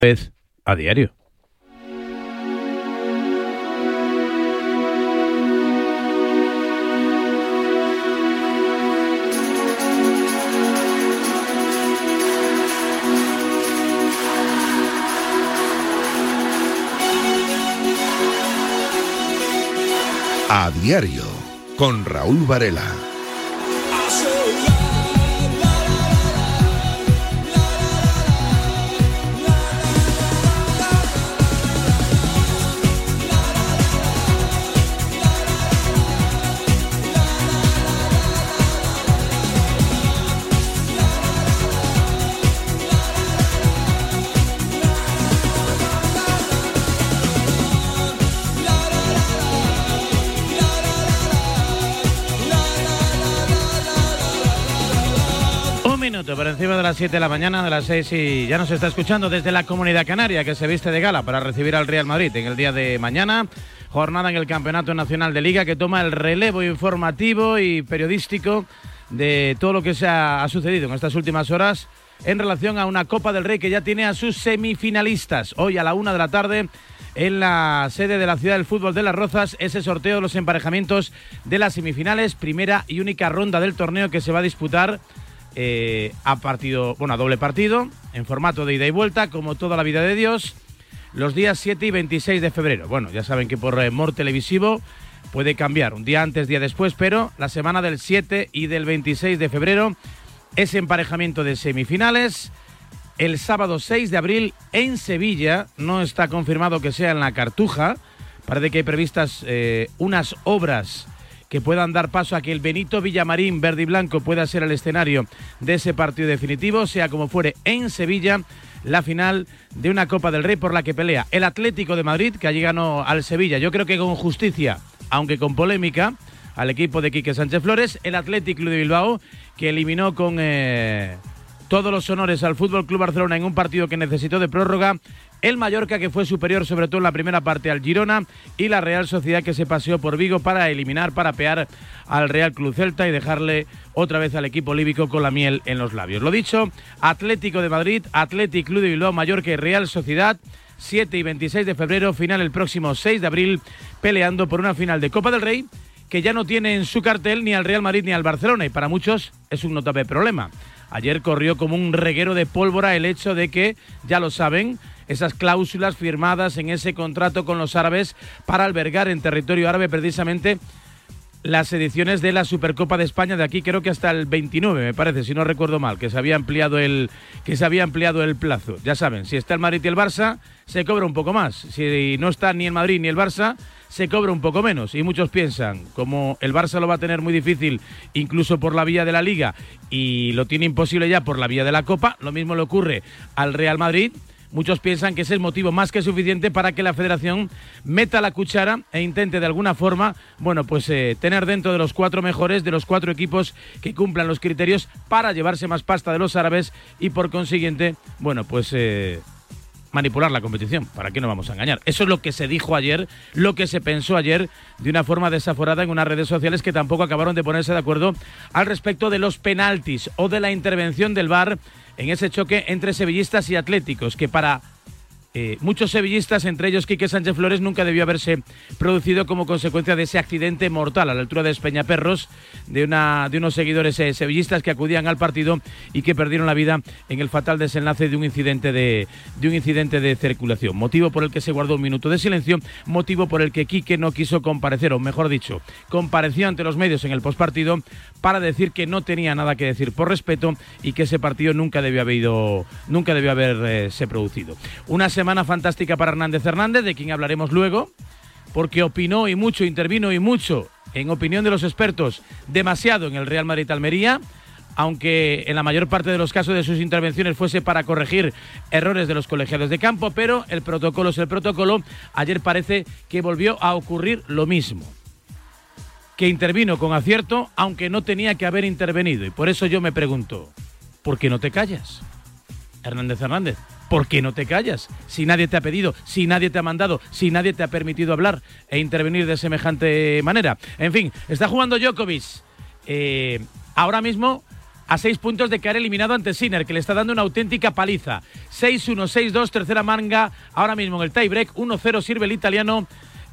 vez a diario. A diario con Raúl Varela. Las 7 de la mañana, de las 6 y ya nos está escuchando desde la comunidad canaria que se viste de gala para recibir al Real Madrid en el día de mañana. Jornada en el Campeonato Nacional de Liga que toma el relevo informativo y periodístico de todo lo que se ha, sucedido en estas últimas horas en relación a una Copa del Rey que ya tiene a sus semifinalistas. Hoy a la una de la tarde en la sede de la ciudad del fútbol de Las Rozas ese sorteo de los emparejamientos de las semifinales, primera y única ronda del torneo que se va a disputar eh, a partido, bueno, a doble partido, en formato de ida y vuelta, como toda la vida de Dios, los días 7 y 26 de febrero. Bueno, ya saben que por Mor Televisivo puede cambiar un día antes, día después, pero la semana del 7 y del 26 de febrero, ese emparejamiento de semifinales. El sábado 6 de abril en Sevilla, no está confirmado que sea en la Cartuja, parece que hay previstas eh, unas obras que puedan dar paso a que el Benito Villamarín verde y blanco pueda ser el escenario de ese partido definitivo, sea como fuere en Sevilla, la final de una Copa del Rey por la que pelea el Atlético de Madrid, que allí ganó al Sevilla, yo creo que con justicia, aunque con polémica, al equipo de Quique Sánchez Flores, el Atlético de Bilbao, que eliminó con eh, todos los honores al Fútbol Club Barcelona en un partido que necesitó de prórroga el Mallorca que fue superior sobre todo en la primera parte al Girona y la Real Sociedad que se paseó por Vigo para eliminar, para pear al Real Club Celta y dejarle otra vez al equipo líbico con la miel en los labios. Lo dicho, Atlético de Madrid, Atlético de Bilbao, Mallorca y Real Sociedad. 7 y 26 de febrero, final el próximo 6 de abril, peleando por una final de Copa del Rey que ya no tiene en su cartel ni al Real Madrid ni al Barcelona y para muchos es un notable problema. Ayer corrió como un reguero de pólvora el hecho de que, ya lo saben, esas cláusulas firmadas en ese contrato con los árabes para albergar en territorio árabe precisamente las ediciones de la Supercopa de España de aquí creo que hasta el 29 me parece si no recuerdo mal que se había ampliado el que se había ampliado el plazo. Ya saben si está el Madrid y el Barça se cobra un poco más. Si no está ni el Madrid ni el Barça se cobra un poco menos. Y muchos piensan como el Barça lo va a tener muy difícil incluso por la vía de la Liga y lo tiene imposible ya por la vía de la Copa lo mismo le ocurre al Real Madrid. Muchos piensan que es motivo más que suficiente para que la federación meta la cuchara e intente de alguna forma, bueno, pues eh, tener dentro de los cuatro mejores, de los cuatro equipos que cumplan los criterios para llevarse más pasta de los árabes y por consiguiente, bueno, pues eh, manipular la competición. ¿Para qué no vamos a engañar? Eso es lo que se dijo ayer, lo que se pensó ayer de una forma desaforada en unas redes sociales que tampoco acabaron de ponerse de acuerdo al respecto de los penaltis o de la intervención del VAR en ese choque entre sevillistas y atléticos, que para eh, muchos sevillistas, entre ellos Quique Sánchez Flores, nunca debió haberse producido como consecuencia de ese accidente mortal a la altura de Espeñaperros de, una, de unos seguidores eh, sevillistas que acudían al partido y que perdieron la vida en el fatal desenlace de un incidente de, de un incidente de circulación. Motivo por el que se guardó un minuto de silencio, motivo por el que Quique no quiso comparecer, o mejor dicho, compareció ante los medios en el postpartido para decir que no tenía nada que decir por respeto y que ese partido nunca debió haber nunca debió haberse producido. Una semana fantástica para Hernández Hernández, de quien hablaremos luego, porque opinó y mucho, intervino y mucho, en opinión de los expertos, demasiado en el Real Madrid Almería, aunque en la mayor parte de los casos de sus intervenciones fuese para corregir errores de los colegiados de campo, pero el protocolo es el protocolo. Ayer parece que volvió a ocurrir lo mismo que intervino con acierto, aunque no tenía que haber intervenido. Y por eso yo me pregunto, ¿por qué no te callas? Hernández Hernández, ¿por qué no te callas? Si nadie te ha pedido, si nadie te ha mandado, si nadie te ha permitido hablar e intervenir de semejante manera. En fin, está jugando Djokovic. Eh, ahora mismo a seis puntos de caer eliminado ante Sinner, que le está dando una auténtica paliza. 6-1, 6-2, tercera manga, ahora mismo en el tiebreak, 1-0 sirve el italiano.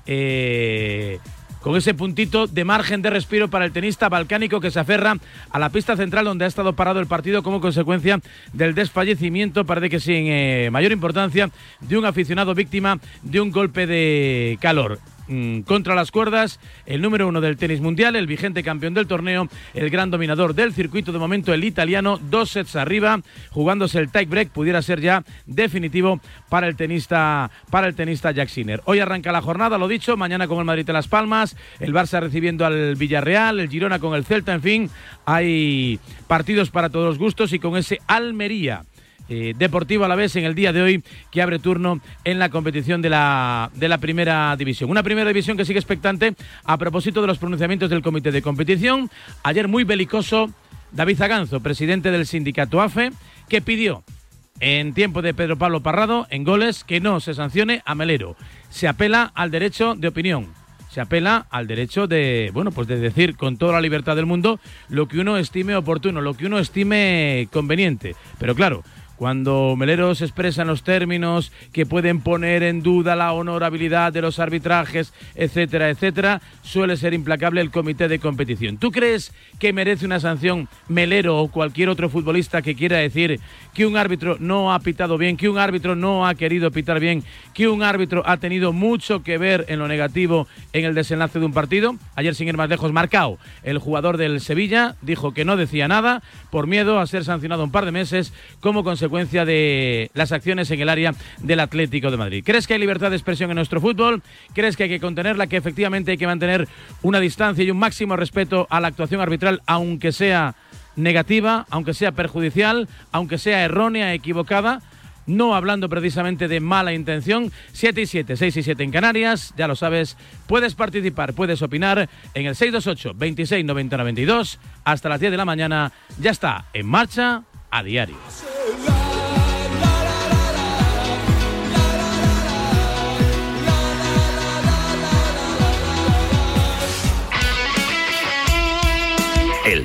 Eh, con ese puntito de margen de respiro para el tenista balcánico que se aferra a la pista central donde ha estado parado el partido como consecuencia del desfallecimiento, parece que sin eh, mayor importancia, de un aficionado víctima de un golpe de calor. Mm, contra las cuerdas, el número uno del tenis mundial, el vigente campeón del torneo, el gran dominador del circuito, de momento el italiano, dos sets arriba, jugándose el tie break, pudiera ser ya definitivo para el tenista, para el tenista Jack Sinner. Hoy arranca la jornada, lo dicho, mañana con el Madrid de Las Palmas, el Barça recibiendo al Villarreal, el Girona con el Celta, en fin, hay partidos para todos los gustos y con ese Almería eh, Deportivo a la vez en el día de hoy que abre turno en la competición de la, de la primera división. Una primera división que sigue expectante a propósito de los pronunciamientos del comité de competición. Ayer muy belicoso David Zaganzo, presidente del sindicato AFE, que pidió en tiempo de Pedro Pablo Parrado en goles que no se sancione a Melero. Se apela al derecho de opinión se apela al derecho de, bueno, pues de decir con toda la libertad del mundo lo que uno estime oportuno, lo que uno estime conveniente. Pero claro, cuando Meleros expresa en los términos que pueden poner en duda la honorabilidad de los arbitrajes, etcétera, etcétera, suele ser implacable el comité de competición. ¿Tú crees que merece una sanción Melero o cualquier otro futbolista que quiera decir que un árbitro no ha pitado bien, que un árbitro no ha querido pitar bien, que un árbitro ha tenido mucho que ver en lo negativo en el desenlace de un partido? Ayer, sin ir más lejos, Marcao, el jugador del Sevilla, dijo que no decía nada por miedo a ser sancionado un par de meses como consecuencia consecuencia de las acciones en el área del Atlético de Madrid. ¿Crees que hay libertad de expresión en nuestro fútbol? ¿Crees que hay que contenerla? ¿Que efectivamente hay que mantener una distancia y un máximo respeto a la actuación arbitral, aunque sea negativa, aunque sea perjudicial, aunque sea errónea, equivocada? no hablando precisamente de mala intención. 7 y 7, 6 y 7 en Canarias, ya lo sabes, puedes participar, puedes opinar en el 628 26 90 92 hasta las 10 de la mañana. Ya está en marcha a diario.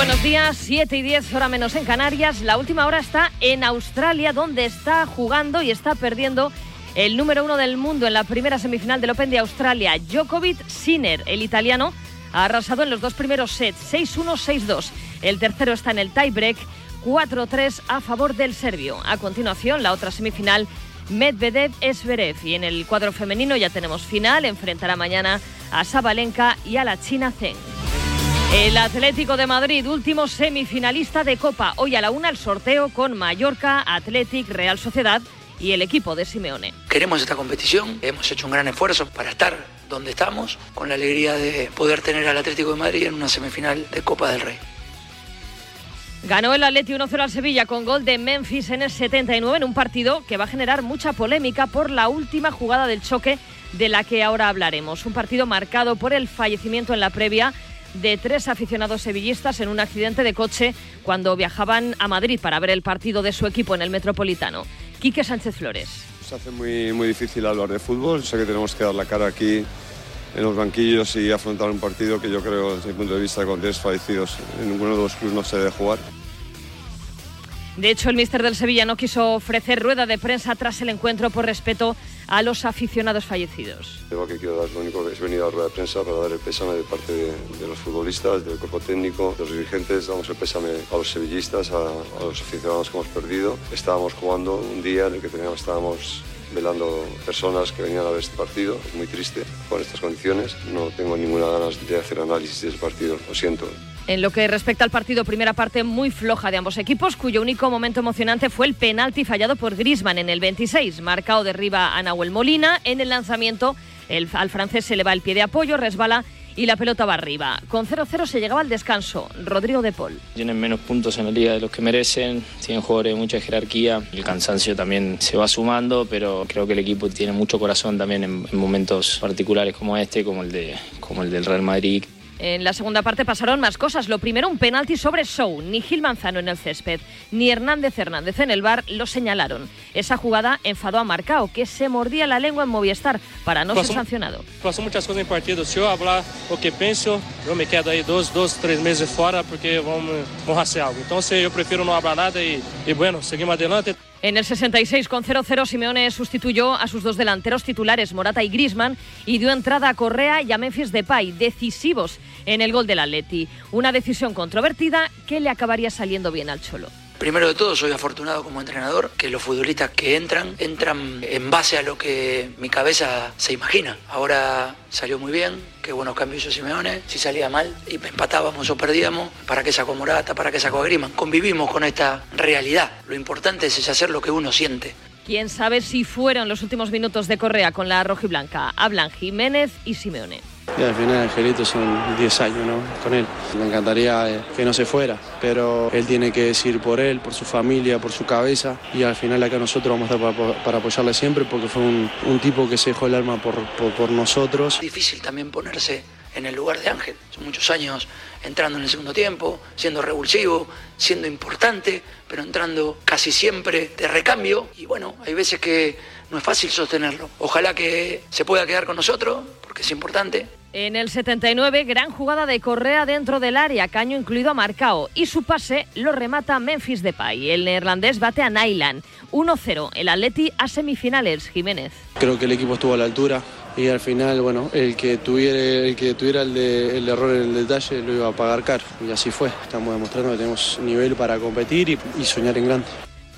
Buenos días, 7 y 10, hora menos en Canarias. La última hora está en Australia, donde está jugando y está perdiendo el número uno del mundo en la primera semifinal del Open de Australia. Djokovic Sinner, el italiano, ha arrasado en los dos primeros sets, 6-1, 6-2. El tercero está en el tiebreak, 4-3 a favor del serbio. A continuación, la otra semifinal, Medvedev-Esverev. Y en el cuadro femenino ya tenemos final, enfrentará mañana a Sabalenka y a la China Zeng. El Atlético de Madrid, último semifinalista de Copa. Hoy a la una el sorteo con Mallorca, Athletic, Real Sociedad y el equipo de Simeone. Queremos esta competición, hemos hecho un gran esfuerzo para estar donde estamos, con la alegría de poder tener al Atlético de Madrid en una semifinal de Copa del Rey. Ganó el Atleti 1-0 al Sevilla con gol de Memphis en el 79 en un partido que va a generar mucha polémica por la última jugada del choque de la que ahora hablaremos. Un partido marcado por el fallecimiento en la previa de tres aficionados sevillistas en un accidente de coche cuando viajaban a Madrid para ver el partido de su equipo en el Metropolitano. Quique Sánchez Flores. Se hace muy, muy difícil hablar de fútbol, sé que tenemos que dar la cara aquí en los banquillos y afrontar un partido que yo creo, desde mi punto de vista, con tres fallecidos, en ninguno de los clubes no se debe jugar. De hecho, el míster del Sevilla no quiso ofrecer rueda de prensa tras el encuentro por respeto a los aficionados fallecidos. Lo que quiero dar, lo único que es venir a la rueda de prensa para dar el pésame de parte de, los futbolistas, del cuerpo técnico, de los dirigentes. Damos el pésame a los sevillistas, a, los aficionados que hemos perdido. Estábamos jugando un día en el que teníamos, estábamos velando personas que venían a ver este partido. Muy triste con estas condiciones. No tengo ninguna ganas de hacer análisis de ese partido, lo siento. En lo que respecta al partido, primera parte muy floja de ambos equipos, cuyo único momento emocionante fue el penalti fallado por Grisman en el 26. Marcado derriba a Nahuel Molina. En el lanzamiento, el, al francés se le va el pie de apoyo, resbala y la pelota va arriba. Con 0-0 se llegaba al descanso. Rodrigo de Paul. Tienen menos puntos en la liga de los que merecen, tienen jugadores de mucha jerarquía, el cansancio también se va sumando, pero creo que el equipo tiene mucho corazón también en, en momentos particulares como este, como el, de, como el del Real Madrid. En la segunda parte pasaron más cosas. Lo primero, un penalti sobre Show. Ni Gil Manzano en el césped, ni Hernández Hernández en el bar lo señalaron. Esa jugada enfadó a Marcao, que se mordía la lengua en Movistar para no Pasó- ser sancionado. Passou muitas coisas em partido. Se eu falar o que penso, eu me quedo aí dois, dois três meses fora porque vamos, vamos hacer algo. Então, se eu prefiro não falar nada e, e bueno, seguimos adelante. En el 66 con 0-0 Simeone sustituyó a sus dos delanteros titulares Morata y Grisman y dio entrada a Correa y a Memphis Depay, decisivos en el gol del Atleti. Una decisión controvertida que le acabaría saliendo bien al Cholo. Primero de todo, soy afortunado como entrenador que los futbolistas que entran, entran en base a lo que mi cabeza se imagina. Ahora salió muy bien, qué buenos cambios hizo Simeone. Si salía mal y empatábamos o perdíamos, ¿para qué sacó Morata? ¿Para qué sacó Griezmann? Convivimos con esta realidad. Lo importante es hacer lo que uno siente. Quién sabe si fueron los últimos minutos de Correa con la rojiblanca. Hablan Jiménez y Simeone. Y al final Angelito son 10 años ¿no? con él. Me encantaría eh, que no se fuera, pero él tiene que decir por él, por su familia, por su cabeza. Y al final acá nosotros vamos a estar para, para apoyarle siempre porque fue un, tipo que se dejó el alma por, por, nosotros. Difícil también ponerse en el lugar de Ángel. Son muchos años entrando en el segundo tiempo, siendo revulsivo, siendo importante, pero entrando casi siempre de recambio. Y bueno, hay veces que no es fácil sostenerlo. Ojalá que se pueda quedar con nosotros, porque es importante. En el 79, gran jugada de Correa dentro del área, caño incluido a Marcao. Y su pase lo remata Memphis Depay. El neerlandés bate a Nyland. 1-0. El Atleti a semifinales. Jiménez. Creo que el equipo estuvo a la altura y al final, bueno, el que tuviera el, que tuviera el, de- el error en el detalle lo iba a pagar caro. Y así fue. Estamos demostrando que tenemos nivel para competir y, y soñar en grande.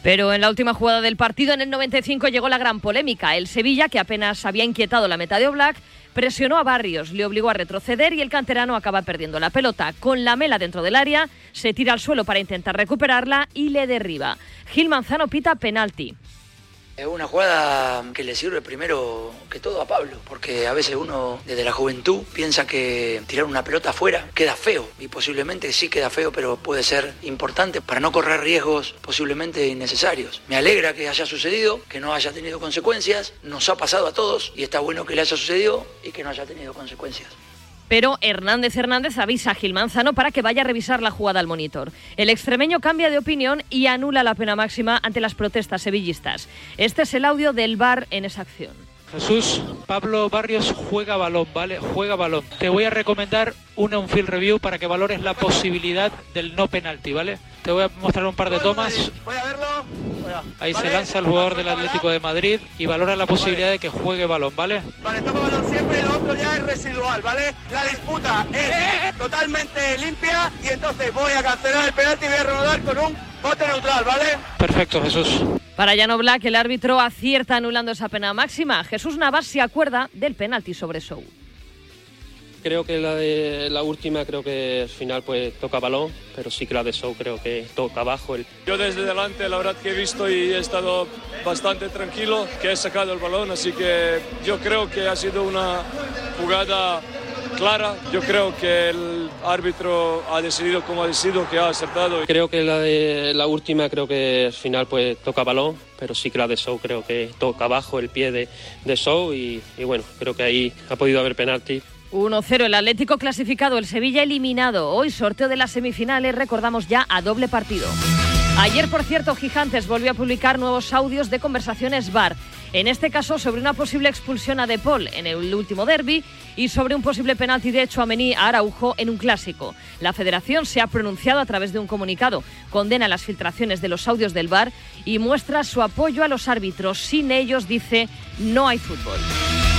Pero en la última jugada del partido, en el 95, llegó la gran polémica. El Sevilla, que apenas había inquietado la meta de Oblak, presionó a Barrios, le obligó a retroceder y el canterano acaba perdiendo la pelota. Con la mela dentro del área, se tira al suelo para intentar recuperarla y le derriba. Gil Manzano pita penalti. Es una jugada que le sirve primero que todo a Pablo, porque a veces uno desde la juventud piensa que tirar una pelota afuera queda feo, y posiblemente sí queda feo, pero puede ser importante para no correr riesgos posiblemente innecesarios. Me alegra que haya sucedido, que no haya tenido consecuencias, nos ha pasado a todos, y está bueno que le haya sucedido y que no haya tenido consecuencias. Pero Hernández Hernández avisa a Gil Manzano para que vaya a revisar la jugada al monitor. El extremeño cambia de opinión y anula la pena máxima ante las protestas sevillistas. Este es el audio del VAR en esa acción. Jesús, Pablo Barrios juega balón, ¿vale? Juega balón. Te voy a recomendar una un field review para que valores la posibilidad del no penalti, ¿vale? Te voy a mostrar un par de tomas. Ahí se lanza el jugador del Atlético de Madrid y valora la posibilidad de que juegue balón, ¿vale? Vale, toma balón siempre y lo otro ya es residual, ¿vale? La disputa es totalmente limpia y entonces voy a cancelar el penalti y voy a reanudar con un bote neutral, ¿vale? Perfecto, Jesús. Para Jan Black, el árbitro acierta anulando esa pena máxima. Jesús Navas se acuerda del penalti sobre Show. Creo que la de la última creo que al final pues toca balón, pero sí que la de Show creo que toca abajo. El... Yo desde delante la verdad que he visto y he estado bastante tranquilo que he sacado el balón, así que yo creo que ha sido una jugada clara. Yo creo que el árbitro ha decidido como ha decidido, que ha acertado. Creo que la de la última creo que al final pues toca balón, pero sí que la de Show creo que toca abajo el pie de, de Show y, y bueno, creo que ahí ha podido haber penalti. 1-0 el Atlético clasificado, el Sevilla eliminado. Hoy sorteo de las semifinales, recordamos ya a doble partido. Ayer, por cierto, Gigantes volvió a publicar nuevos audios de conversaciones VAR. En este caso, sobre una posible expulsión a De Paul en el último derby y sobre un posible penalti de Chouameni a Araujo en un clásico. La federación se ha pronunciado a través de un comunicado, condena las filtraciones de los audios del VAR y muestra su apoyo a los árbitros. Sin ellos, dice, no hay fútbol.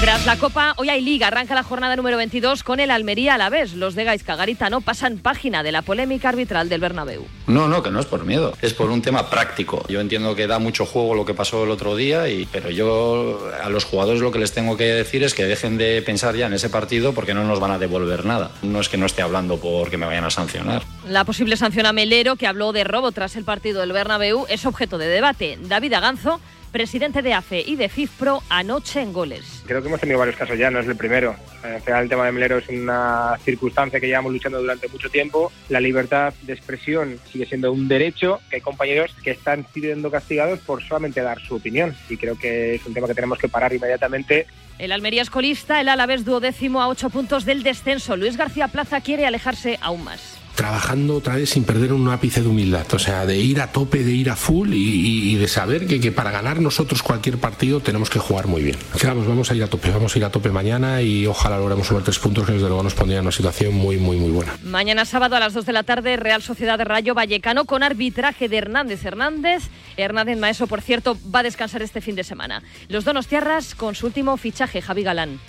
Tras la Copa, hoy hay Liga. Arranca la jornada número 22 con el Almería a la vez. Los de Gaizka Garitano pasan página de la polémica arbitral del Bernabéu. No, no, que no es por miedo. Es por un tema práctico. Yo entiendo que da mucho juego lo que pasó el otro día, y, pero yo a los jugadores lo que les tengo que decir es que dejen de pensar ya en ese partido porque no nos van a devolver nada. No es que no esté hablando porque me vayan a sancionar. La posible sanción a Melero, que habló de robo tras el partido del Bernabéu, es objeto de debate. David Aganzo presidente de AFE y de FIFPRO, anoche en goles. Creo que hemos tenido varios casos ya, no es el primero. Al final el tema de Melero es una circunstancia que llevamos luchando durante mucho tiempo. La libertad de expresión sigue siendo un derecho que hay compañeros que están siendo castigados por solamente dar su opinión y creo que es un tema que tenemos que parar inmediatamente. El Almería escolista, el Alavés duodécimo a ocho puntos del descenso. Luis García Plaza quiere alejarse aún más trabajando otra vez sin perder un ápice de humildad, o sea, de ir a tope, de ir a full y, de saber que, que, para ganar nosotros cualquier partido tenemos que jugar muy bien. Vamos, vamos a ir a tope, vamos a ir a tope mañana y ojalá logremos sumar tres puntos que desde luego nos pondría en una situación muy, muy, muy buena. Mañana sábado a las 2 de la tarde, Real Sociedad de Rayo Vallecano con arbitraje de Hernández Hernández. Hernández Maeso, por cierto, va a descansar este fin de semana. Los Donos Tierras con su último fichaje, Javi Galán.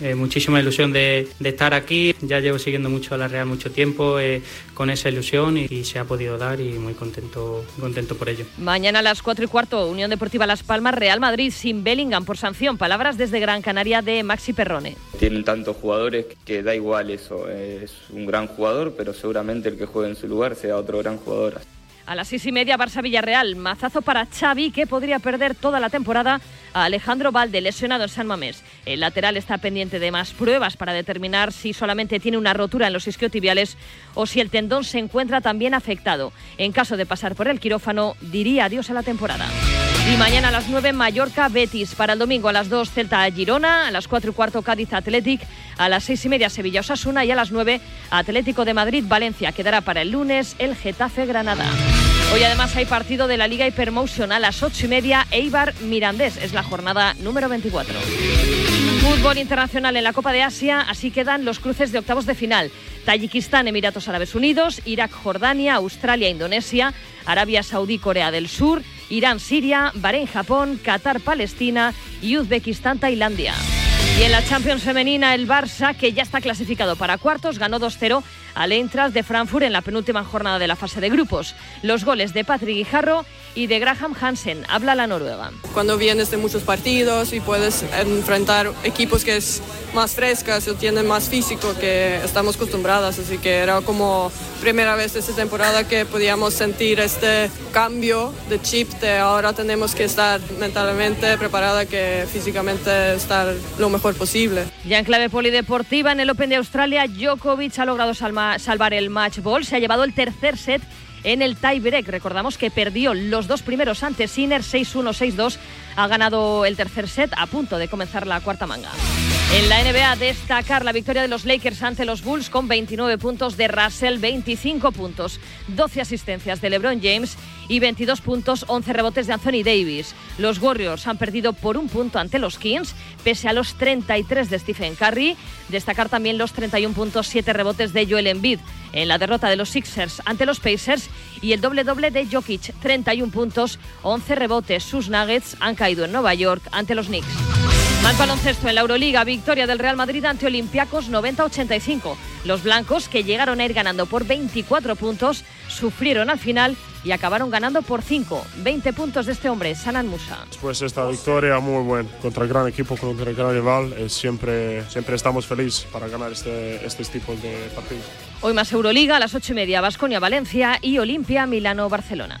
Eh, muchísima ilusión de, estar aquí. Ya llevo siguiendo mucho a la Real mucho tiempo eh, con esa ilusión y, se ha podido dar y muy contento, contento por ello. Mañana a las 4 y cuarto, Unión Deportiva Las Palmas, Real Madrid sin Bellingham por sanción. Palabras desde Gran Canaria de Maxi Perrone. Tienen tantos jugadores que da igual eso. Es un gran jugador, pero seguramente el que juegue en su lugar sea otro gran jugador. A las seis y media, Barça-Villarreal. Mazazo para Xavi, que podría perder toda la temporada a Alejandro Valde, lesionado en San Mamés. El lateral está pendiente de más pruebas para determinar si solamente tiene una rotura en los isquiotibiales o si el tendón se encuentra también afectado. En caso de pasar por el quirófano, diría adiós a la temporada. Y mañana a las 9 Mallorca Betis. Para el domingo a las 2 Celta Girona. A las 4 y cuarto Cádiz Athletic. A las 6 y media Sevilla Osasuna. Y a las 9 Atlético de Madrid Valencia. Quedará para el lunes el Getafe Granada. Hoy además hay partido de la Liga Hypermotion a las 8 y media. Eibar Mirandés. Es la jornada número 24. Fútbol internacional en la Copa de Asia. Así quedan los cruces de octavos de final. Tayikistán, Emiratos Árabes Unidos, Irak, Jordania, Australia, Indonesia, Arabia Saudí, Corea del Sur, Irán, Siria, Bahrein, Japón, Qatar, Palestina y Uzbekistán, Tailandia. Y en la Champions femenina, el Barça, que ya está clasificado para cuartos, ganó 2-0 al Eintracht de Frankfurt en la penúltima jornada de la fase de grupos. Los goles de Patrick Guijarro y de Graham Hansen. Habla la Noruega. Cuando vienes de muchos partidos y puedes enfrentar equipos que es más frescas o tienen más físico que estamos acostumbradas, así que era como primera vez esta temporada que podíamos sentir este cambio de chip de ahora tenemos que estar mentalmente preparada que físicamente estar lo mejor posible. Ya en clave polideportiva en el Open de Australia, Djokovic ha logrado salvar el match ball, se ha llevado el tercer set en el tiebreak. Recordamos que perdió los dos primeros ante Sinner 6-1, 6-2. Ha ganado el tercer set a punto de comenzar la cuarta manga. En la NBA destacar la victoria de los Lakers ante los Bulls con 29 puntos de Russell, 25 puntos, 12 asistencias de LeBron James y 22 puntos, 11 rebotes de Anthony Davis. Los Warriors han perdido por un punto ante los Kings, pese a los 33 de Stephen Curry. Destacar también los 31 puntos, 7 rebotes de Joel Embiid en la derrota de los Sixers ante los Pacers y el doble doble de Jokic, 31 puntos, 11 rebotes. Sus Nuggets han caído en Nueva York ante los Knicks. Más baloncesto en la Euroliga, victoria del Real Madrid ante Olympiacos 90-85. Los blancos, que llegaron a ir ganando por 24 puntos, sufrieron al final y acabaron ganando por 5. 20 puntos de este hombre, Sanan Musa. Después de esta victoria muy buena contra el gran equipo, contra el gran rival, eh, siempre, siempre estamos felices para ganar este, este tipo de partidos. Hoy más Euroliga a las 8 y media, Basconia-Valencia y Olimpia, Milano-Barcelona.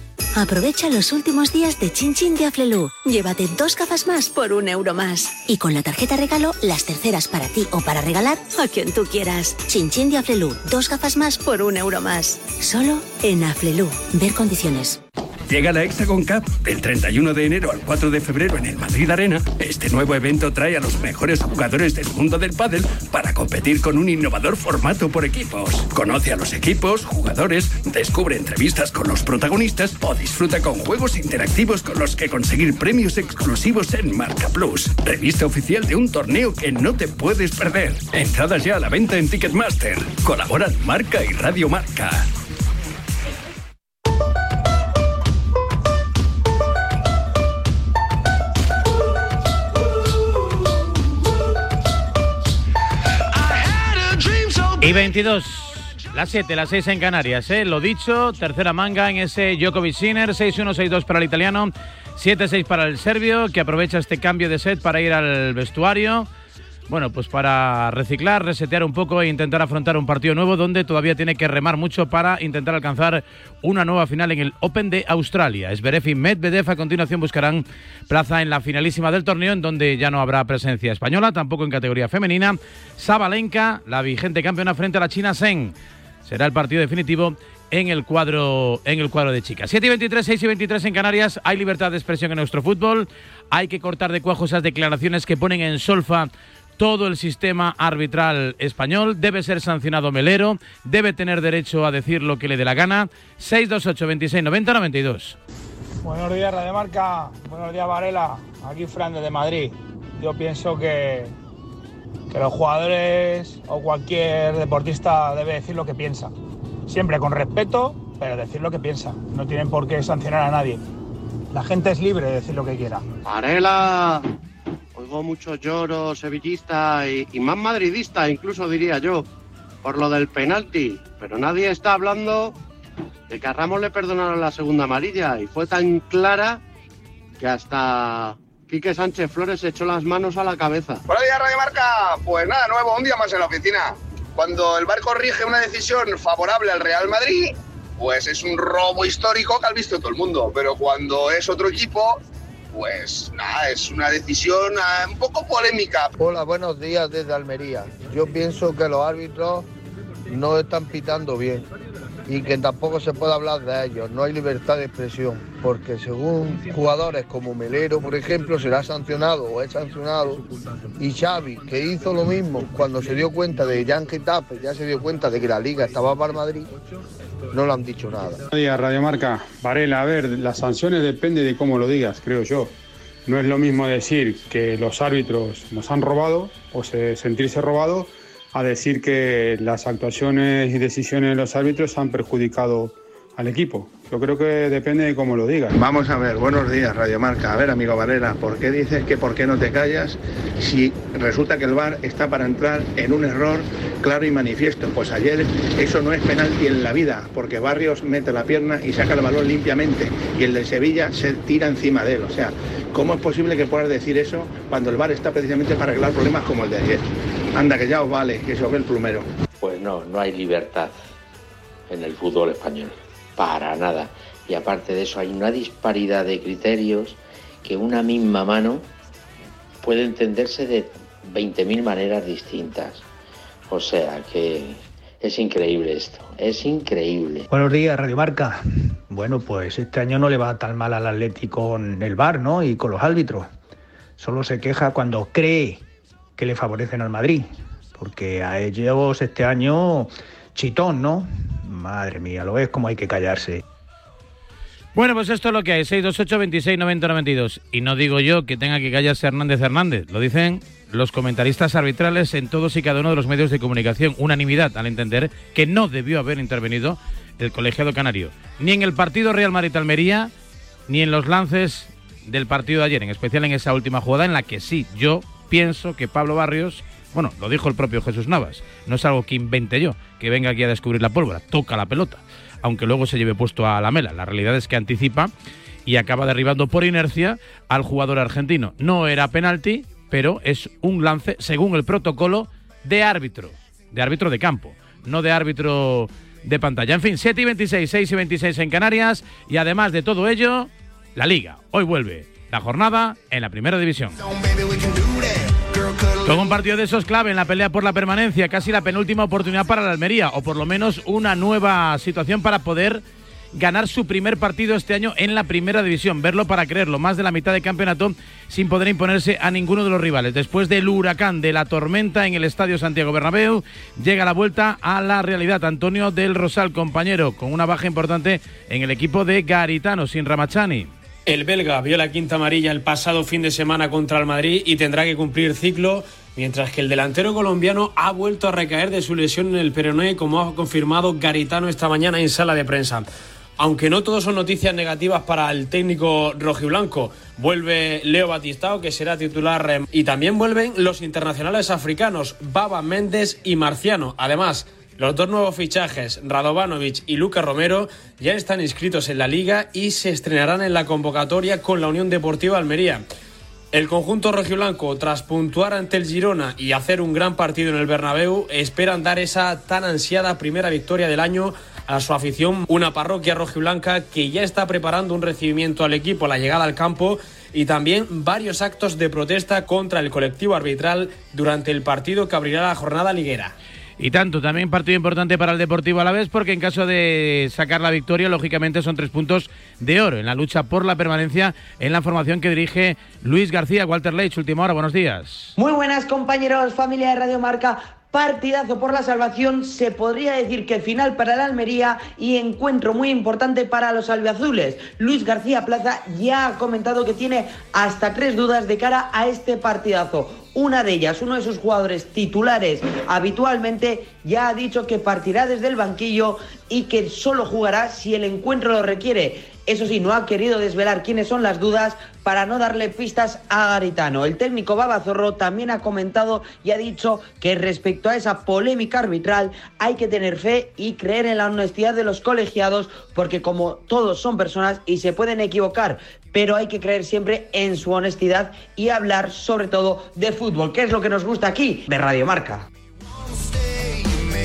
Aprovecha los últimos días de Chin Chin de Aflelu. Llévate dos gafas más por un euro más. Y con la tarjeta regalo, las terceras para ti o para regalar a quien tú quieras. Chin Chin de Aflelu. Dos gafas más por un euro más. Solo en Aflelu. Ver condiciones. Llega la Hexagon Cup del 31 de enero al 4 de febrero en el Madrid Arena. Este nuevo evento trae a los mejores jugadores del mundo del pádel para competir con un innovador formato por equipos. Conoce a los equipos, jugadores, descubre entrevistas con los protagonistas o disfruta con juegos interactivos con los que conseguir premios exclusivos en Marca Plus. Revista oficial de un torneo que no te puedes perder. Entradas ya a la venta en Ticketmaster. Colaboran Marca y Radio Marca. Y 22. Las 7, las 6 en Canarias, ¿eh? Lo dicho, tercera manga en ese Djokovic Sinner, 6-1-6-2 para el italiano, 7-6 para el serbio, que aprovecha este cambio de set para ir al vestuario. Bueno, pues para reciclar, resetear un poco e intentar afrontar un partido nuevo donde todavía tiene que remar mucho para intentar alcanzar una nueva final en el Open de Australia. Esberef y Medvedev a continuación buscarán plaza en la finalísima del torneo en donde ya no habrá presencia española, tampoco en categoría femenina. Sabalenka, la vigente campeona frente a la China Sen. Será el partido definitivo en el cuadro en el cuadro de chicas. 7 y 23, 6 y 23 en Canarias. Hay libertad de expresión en nuestro fútbol. Hay que cortar de cuajo esas declaraciones que ponen en solfa todo el sistema arbitral español. Debe ser sancionado Melero, debe tener derecho a decir lo que le dé la gana. 628 26 90 92. Buenos días, Radio Marca. Buenos días, Varela. Aquí Fran desde Madrid. Yo pienso que, que los jugadores o cualquier deportista debe decir lo que piensa. Siempre con respeto, pero decir lo que piensa. No tienen por qué sancionar a nadie. La gente es libre de decir lo que quiera. Varela, oigo mucho lloro sevillista y, más madridista, incluso diría yo, por lo del penalti. Pero nadie está hablando de que a Ramos le perdonaron la segunda amarilla y fue tan clara que hasta Quique Sánchez Flores echó las manos a la cabeza. Buenos días, Marca. Pues nada, nuevo, un día más en la oficina. Cuando el bar corrige una decisión favorable al Real Madrid, pues es un robo histórico que ha visto todo el mundo. Pero cuando es otro equipo, pues nada, es una decisión ah, un poco polémica. Hola, buenos días desde Almería. Yo pienso que los árbitros no están pitando bien y que tampoco se puede hablar de ellos. No hay libertad de expresión, porque según jugadores como Melero, por ejemplo, será sancionado o es sancionado. Y Xavi, que hizo lo mismo cuando se dio cuenta de Jan Getafe, ya se dio cuenta de que la liga estaba para Madrid, no le han dicho nada. Buenos Radio Marca. Varela, a ver, las sanciones depende de cómo lo digas, creo yo. No es lo mismo decir que los árbitros nos han robado o se- sentirse robados a decir que las actuaciones y decisiones de los árbitros han perjudicado al equipo. Yo creo que depende de cómo lo digas. Vamos a ver, buenos días, Radio Marca. A ver, amigo Varela, ¿por qué dices que por qué no te callas si resulta que el VAR está para entrar en un error claro y manifiesto? Pues ayer eso no es penalti en la vida, porque Barrios mete la pierna y saca el balón limpiamente y el de Sevilla se tira encima de él. O sea, ¿cómo es posible que puedas decir eso cuando el VAR está precisamente para arreglar problemas como el de ayer? Anda, que ya os vale, que se os ve el plumero. Pues no, no hay libertad en el fútbol español, para nada. Y aparte de eso hay una disparidad de criterios que una misma mano puede entenderse de 20.000 maneras distintas. O sea que es increíble esto, es increíble. Buenos días, Radio Marca. Bueno, pues este año no le va tan mal al Atlético con el VAR, ¿no? Y con los árbitros. Solo se queja cuando cree que le favorecen al Madrid. Porque a ellos este año chitón, ¿no? Madre mía, lo ves como hay que callarse. Bueno, pues esto es lo que hay, 628 26 90 92. Y no digo yo que tenga que callarse Hernández Hernández, lo dicen los comentaristas arbitrales en todos y cada uno de los medios de comunicación. Unanimidad al entender que no debió haber intervenido el colegiado canario, ni en el partido Real Madrid-Almería, ni en los lances del partido de ayer, en especial en esa última jugada en la que sí, yo pienso que Pablo Barrios Bueno, lo dijo el propio Jesús Navas. No es algo que invente yo, que venga aquí a descubrir la pólvora. Toca la pelota, aunque luego se lleve puesto a la mela. La realidad es que anticipa y acaba derribando por inercia al jugador argentino. No era penalti, pero es un lance según el protocolo de árbitro, de árbitro de campo, no de árbitro de pantalla. En fin, 7 y 26, 6 y 26 en Canarias y además de todo ello, la liga. Hoy vuelve la jornada en la primera división. Con un partido de esos clave en la pelea por la permanencia, casi la penúltima oportunidad para la Almería, o por lo menos una nueva situación para poder ganar su primer partido este año en la primera división. Verlo para creerlo, más de la mitad de campeonato sin poder imponerse a ninguno de los rivales. Después del huracán, de la tormenta en el Estadio Santiago Bernabéu, llega la vuelta a la realidad. Antonio del Rosal, compañero, con una baja importante en el equipo de Garitano, sin Ramachani. El belga vio la quinta amarilla el pasado fin de semana contra el Madrid y tendrá que cumplir ciclo, mientras que el delantero colombiano ha vuelto a recaer de su lesión en el peroné, como ha confirmado Garitano esta mañana en sala de prensa aunque no todos son noticias negativas para el técnico rojiblanco. Vuelve Leo Batistao, que será titular, eh, y también vuelven los internacionales africanos, Baba Méndez y Marciano. Además, los dos nuevos fichajes, Radovanovic y Luca Romero, ya están inscritos en la liga y se estrenarán en la convocatoria con la Unión Deportiva Almería. El conjunto rojiblanco, tras puntuar ante el Girona y hacer un gran partido en el Bernabéu, esperan dar esa tan ansiada primera victoria del año a su afición, una parroquia rojiblanca que ya está preparando un recibimiento al equipo, la llegada al campo y también varios actos de protesta contra el colectivo arbitral durante el partido que abrirá la jornada liguera. Y tanto, también partido importante para el Deportivo a la vez, porque en caso de sacar la victoria, lógicamente son tres puntos de oro en la lucha por la permanencia en la formación que dirige Luis García. Walter Leitch, última hora, buenos días. Muy buenas compañeros, familia de Radio Marca partidazo por la salvación, se podría decir que final para la Almería y encuentro muy importante para los albiazules. Luis García Plaza ya ha comentado que tiene hasta tres dudas de cara a este partidazo. Una de ellas, uno de sus jugadores titulares habitualmente, ya ha dicho que partirá desde el banquillo y que solo jugará si el encuentro lo requiere. Eso sí, no ha querido desvelar quiénes son las dudas para no darle pistas a Garitano. El técnico Babazorro también ha comentado y ha dicho que respecto a esa polémica arbitral hay que tener fe y creer en la honestidad de los colegiados porque como todos son personas y se pueden equivocar, pero hay que creer siempre en su honestidad y hablar sobre todo de fútbol, que es lo que nos gusta aquí de Radio Marca.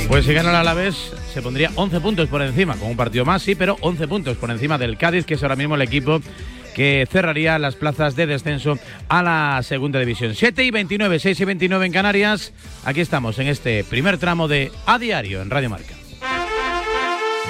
Pues si gana el Alavés se pondría 11 puntos por encima, con un partido más, sí, pero 11 puntos por encima del Cádiz, que es ahora mismo el equipo que cerraría las plazas de descenso a la segunda división. 7 y 29, 6 y 29 en Canarias. Aquí estamos en este primer tramo de A Diario en Radio Marca.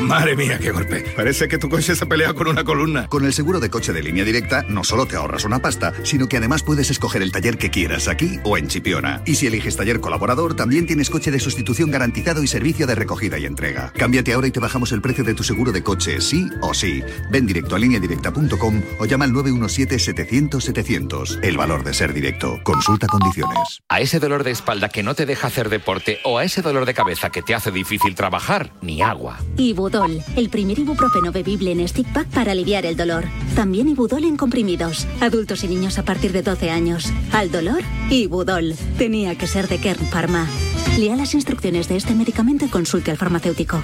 Madre mía, qué golpe. Parece que tu coche se ha peleado con una columna. Con el seguro de coche de línea directa, no solo te ahorras una pasta, sino que además puedes escoger el taller que quieras aquí o en Chipiona. Y si eliges taller colaborador, también tienes coche de sustitución garantizado y servicio de recogida y entrega. Cámbiate ahora y te bajamos el precio de tu seguro de coche, sí o sí. Ven directo a lineadirecta.com o llama al 917-700-700. El valor de ser directo. Consulta condiciones. A ese dolor de espalda que no te deja hacer deporte o a ese dolor de cabeza que te hace difícil trabajar, ni agua. Ibudol, el primer ibuprofeno bebible en stick pack para aliviar el dolor. También Ibudol en comprimidos. Adultos y niños a partir de 12 años. Al dolor, Ibudol. Tenía que ser de Kern Pharma. Lea las instrucciones de este medicamento y consulte al farmacéutico.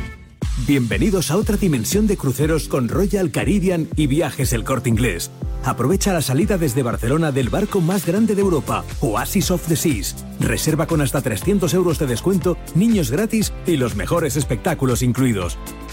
Bienvenidos a otra dimensión de cruceros con Royal Caribbean y Viajes El Corte Inglés. Aprovecha la salida desde Barcelona del barco más grande de Europa, Oasis of the Seas. Reserva con hasta 300 euros de descuento, niños gratis y los mejores espectáculos incluidos.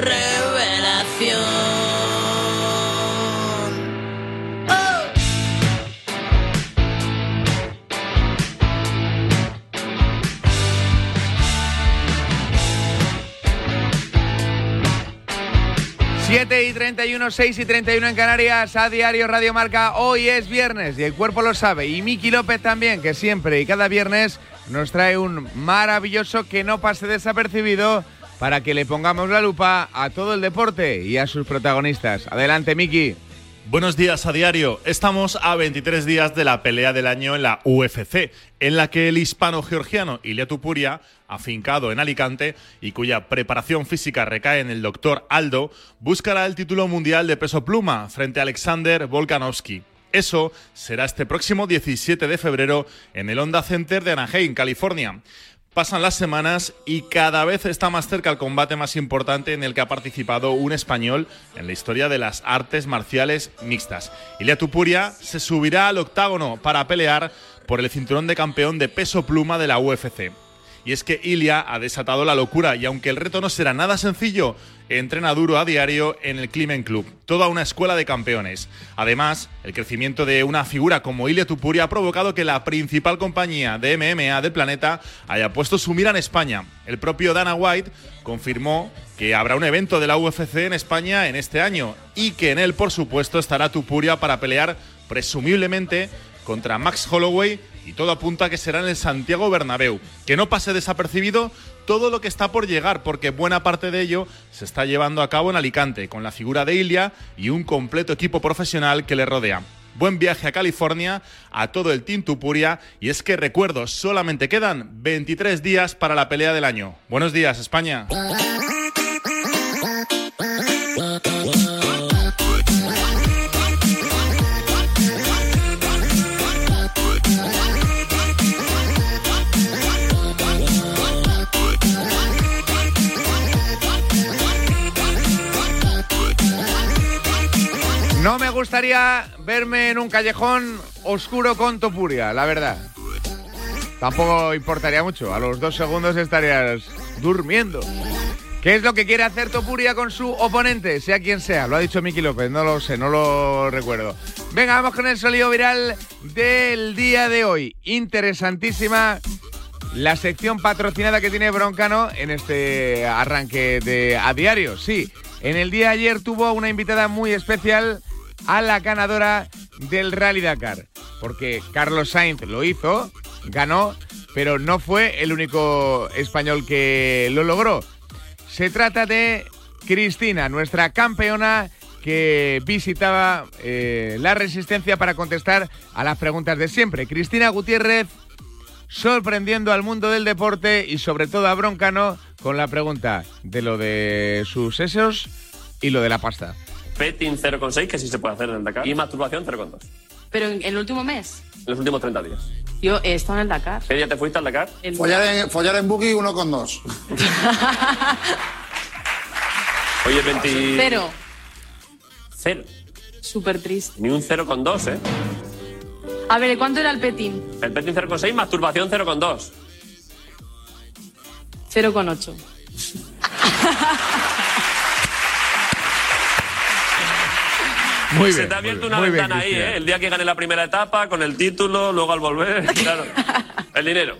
revelación. Oh. Siete y 31, 6 y 31 en Canarias, a diario Radio Marca. Hoy es viernes y el cuerpo lo sabe. Y Miki López también, que siempre y cada viernes nos trae un maravilloso que no pase desapercibido para que le pongamos la lupa a todo el deporte y a sus protagonistas. Adelante, Miki. Buenos días a diario. Estamos a 23 días de la pelea del año en la UFC, en la que el hispano-georgiano Ilia Tupuria, afincado en Alicante y cuya preparación física recae en el doctor Aldo, buscará el título mundial de peso pluma frente a Alexander Volkanovski. Eso será este próximo 17 de febrero en el Honda Center de Anaheim, California. Pasan las semanas y cada vez está más cerca el combate más importante en el que ha participado un español en la historia de las artes marciales mixtas. Ilia Tupuria se subirá al octágono para pelear por el cinturón de campeón de peso pluma de la UFC. Y es que Ilia ha desatado la locura y aunque el reto no será nada sencillo, entrena duro a diario en el Climen Club, toda una escuela de campeones. Además, el crecimiento de una figura como Ilia Tupuria ha provocado que la principal compañía de MMA del planeta haya puesto su mira en España. El propio Dana White confirmó que habrá un evento de la UFC en España en este año y que en él, por supuesto, estará Tupuria para pelear presumiblemente contra Max Holloway y todo apunta a que será en el Santiago Bernabéu. Que no pase desapercibido todo lo que está por llegar, porque buena parte de ello se está llevando a cabo en Alicante, con la figura de Ilia y un completo equipo profesional que le rodea. Buen viaje a California, a todo el Team Tupuria, y es que recuerdo, solamente quedan 23 días para la pelea del año. Buenos días, España. Gustaría verme en un callejón oscuro con Topuria, la verdad. Tampoco importaría mucho. A los dos segundos estarías durmiendo. ¿Qué es lo que quiere hacer Topuria con su oponente? Sea quien sea. Lo ha dicho Miki López, no lo sé, no lo recuerdo. Venga, vamos con el sonido viral del día de hoy. Interesantísima la sección patrocinada que tiene Broncano en este arranque de a diario. Sí, en el día de ayer tuvo una invitada muy especial a la ganadora del Rally Dakar. Porque Carlos Sainz lo hizo, ganó, pero no fue el único español que lo logró. Se trata de Cristina, nuestra campeona que visitaba eh, la resistencia para contestar a las preguntas de siempre. Cristina Gutiérrez sorprendiendo al mundo del deporte y sobre todo a Broncano con la pregunta de lo de sus sesos y lo de la pasta. Petting 0,6, que sí se puede hacer en el Dakar. Y masturbación 0,2. Pero en el último mes. En los últimos 30 días. Yo he estado en el Dakar. ¿Qué día te fuiste al Dakar? El- Follar en, follar en con dos. Oye, 20... Cero. Cero. Súper triste. Ni un 0,2, ¿eh? A ver, ¿cuánto era el petín? El Petting 0,6, masturbación 0,2. 0,8. Muy Se bien, te ha abierto una bien, muy bien, ventana ahí. ¿eh? El día que gane la primera etapa, con el título, luego al volver, claro. El dinero.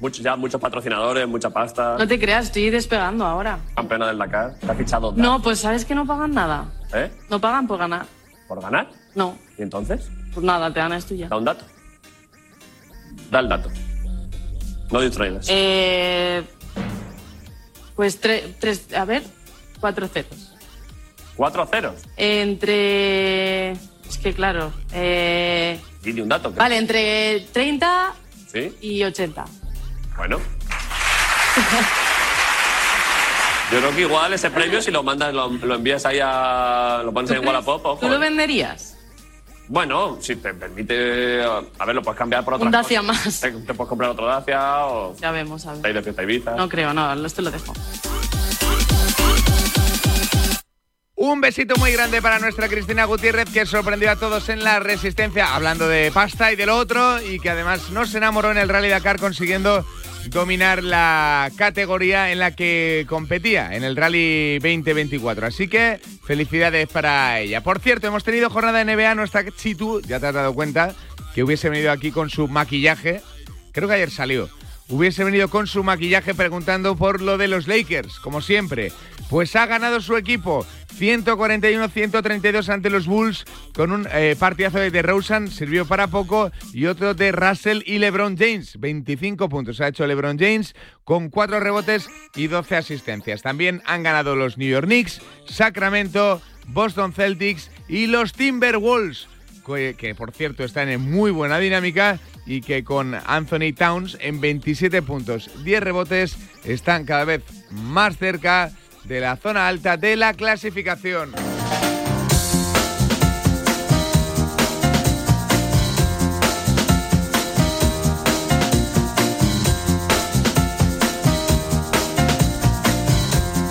Mucho, ya muchos patrocinadores, mucha pasta. No te creas, estoy despegando ahora. Campeona del Dakar. Te ha fichado No, pues sabes que no pagan nada. ¿Eh? No pagan por ganar. ¿Por ganar? No, ¿Y entonces? pues nada, te ganas tú ya. Da un dato. Da el dato. No distraigas. Eh, pues tre- tres, a ver, cuatro ceros. Cuatro ceros. Entre... Es que claro. Eh, Dile un dato. que- vale, entre 30 ¿Sí? y 80. Bueno. Yo creo que igual ese premio, si lo mandas, lo, lo envías ahí a. lo pones ahí en Wallapop, ojo. ¿Tú lo venderías? Bueno, si te permite. A ver, lo puedes cambiar por otra Un Dacia más. Te, te puedes comprar otro Dacia o. Ya vemos, a ver. Te de fiesta Ibiza. No creo, no, esto lo dejo. Un besito muy grande para nuestra Cristina Gutiérrez que sorprendió a todos en la resistencia hablando de pasta y de lo otro y que además no se enamoró en el Rally Dakar consiguiendo dominar la categoría en la que competía en el Rally 2024. Así que felicidades para ella. Por cierto, hemos tenido jornada de NBA, nuestra Chitu, ya te has dado cuenta, que hubiese venido aquí con su maquillaje. Creo que ayer salió. Hubiese venido con su maquillaje preguntando por lo de los Lakers, como siempre. Pues ha ganado su equipo 141-132 ante los Bulls con un eh, partidazo de DeRozan, sirvió para poco, y otro de Russell y LeBron James, 25 puntos ha hecho LeBron James con 4 rebotes y 12 asistencias. También han ganado los New York Knicks, Sacramento, Boston Celtics y los Timberwolves, que, que por cierto están en muy buena dinámica y que con Anthony Towns en 27 puntos, 10 rebotes, están cada vez más cerca de la zona alta de la clasificación.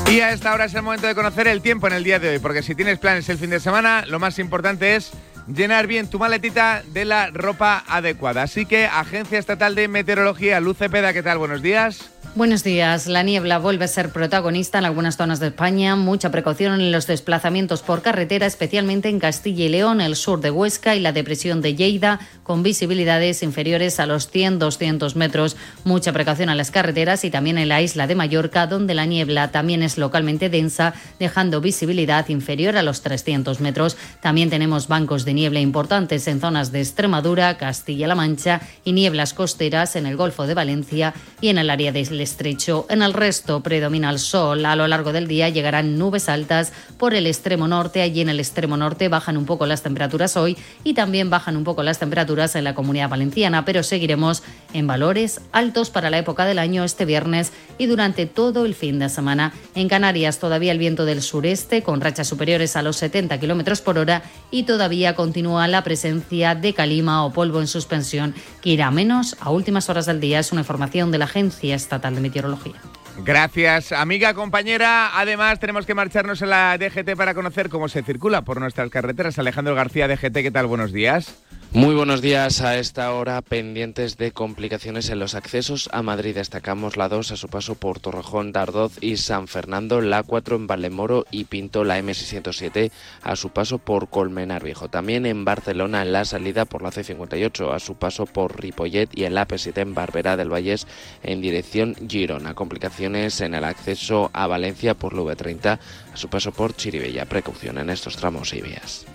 Y a esta hora es el momento de conocer el tiempo en el día de hoy, porque si tienes planes el fin de semana, lo más importante es llenar bien tu maletita de la ropa adecuada. Así que, Agencia Estatal de Meteorología, Luz Cepeda, ¿qué tal? Buenos días. Buenos días. La niebla vuelve a ser protagonista en algunas zonas de España. Mucha precaución en los desplazamientos por carretera, especialmente en Castilla y León, el sur de Huesca y la depresión de Lleida, con visibilidades inferiores a los 100-200 metros. Mucha precaución en las carreteras y también en la isla de Mallorca, donde la niebla también es localmente densa, dejando visibilidad inferior a los 300 metros. También tenemos bancos de niebla importantes en zonas de Extremadura, Castilla-La Mancha y nieblas costeras en el Golfo de Valencia y en el área del estrecho. En el resto predomina el sol. A lo largo del día llegarán nubes altas por el extremo norte. Allí en el extremo norte bajan un poco las temperaturas hoy y también bajan un poco las temperaturas en la comunidad valenciana, pero seguiremos en valores altos para la época del año este viernes y durante todo el fin de semana. En Canarias todavía el viento del sureste con rachas superiores a los 70 kilómetros por hora y todavía continúa la presencia de calima o polvo en suspensión que irá menos a últimas horas del día. Es una información de la Agencia Estatal de Meteorología. Gracias, amiga, compañera. Además, tenemos que marcharnos en la DGT para conocer cómo se circula por nuestras carreteras. Alejandro García, DGT, ¿qué tal? Buenos días. Muy buenos días a esta hora, pendientes de complicaciones en los accesos a Madrid. Destacamos la 2 a su paso por Torrejón, Dardoz y San Fernando, la 4 en Valdemoro y Pinto, la M607 a su paso por Colmenar Viejo. También en Barcelona, en la salida por la C58 a su paso por Ripollet y en la P7 en Barbera del Vallés en dirección Girona. Complicaciones en el acceso a Valencia por la V30 a su paso por Chiribella. Precaución en estos tramos y vías.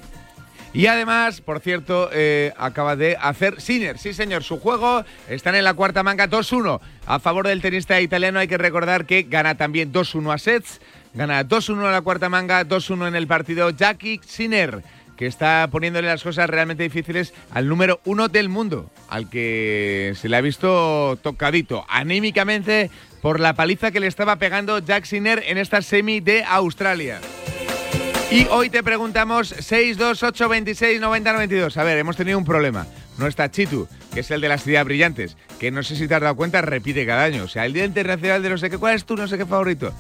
Y además, por cierto, eh, acaba de hacer Sinner. Sí, señor, su juego están en la cuarta manga 2-1. A favor del tenista italiano hay que recordar que gana también 2-1 a sets. Gana 2-1 a la cuarta manga, 2-1 en el partido Jackie Sinner, que está poniéndole las cosas realmente difíciles al número uno del mundo, al que se le ha visto tocadito anímicamente por la paliza que le estaba pegando Jack Sinner en esta semi de Australia. Y hoy te preguntamos 628 26 90 92. A ver, hemos tenido un problema. No está Chitu, que es el de las ideas brillantes, que no sé si te has dado cuenta, repite cada año. O sea, el Día Internacional de no sé qué, ¿cuál es tu no sé qué favorito?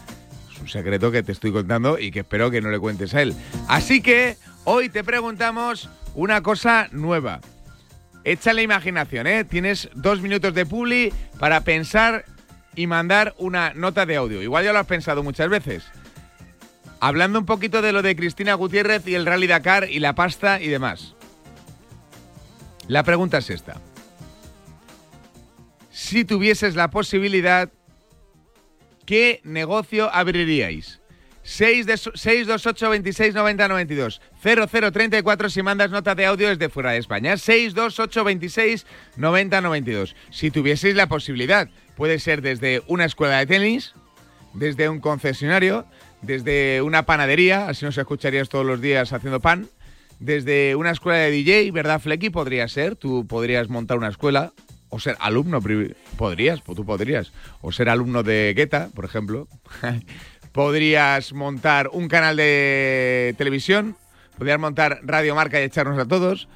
Es un secreto que te estoy contando y que espero que no le cuentes a él. Así que hoy te preguntamos una cosa nueva. Echa la imaginación, ¿eh? Tienes dos minutos de publi para pensar y mandar una nota de audio. Igual ya lo has pensado muchas veces. Hablando un poquito de lo de Cristina Gutiérrez y el Rally Dakar y la pasta y demás. La pregunta es esta. Si tuvieses la posibilidad, ¿qué negocio abriríais? 6 de- 628 26 90 92 0034 si mandas nota de audio desde fuera de España 628 26 90 92 si tuvieseis la posibilidad puede ser desde una escuela de tenis desde un concesionario desde una panadería así nos escucharías todos los días haciendo pan desde una escuela de DJ verdad Flecky podría ser tú podrías montar una escuela o ser alumno podrías pues tú podrías o ser alumno de Guetta por ejemplo. Podrías montar un canal de televisión, podrías montar Radio Marca y echarnos a todos,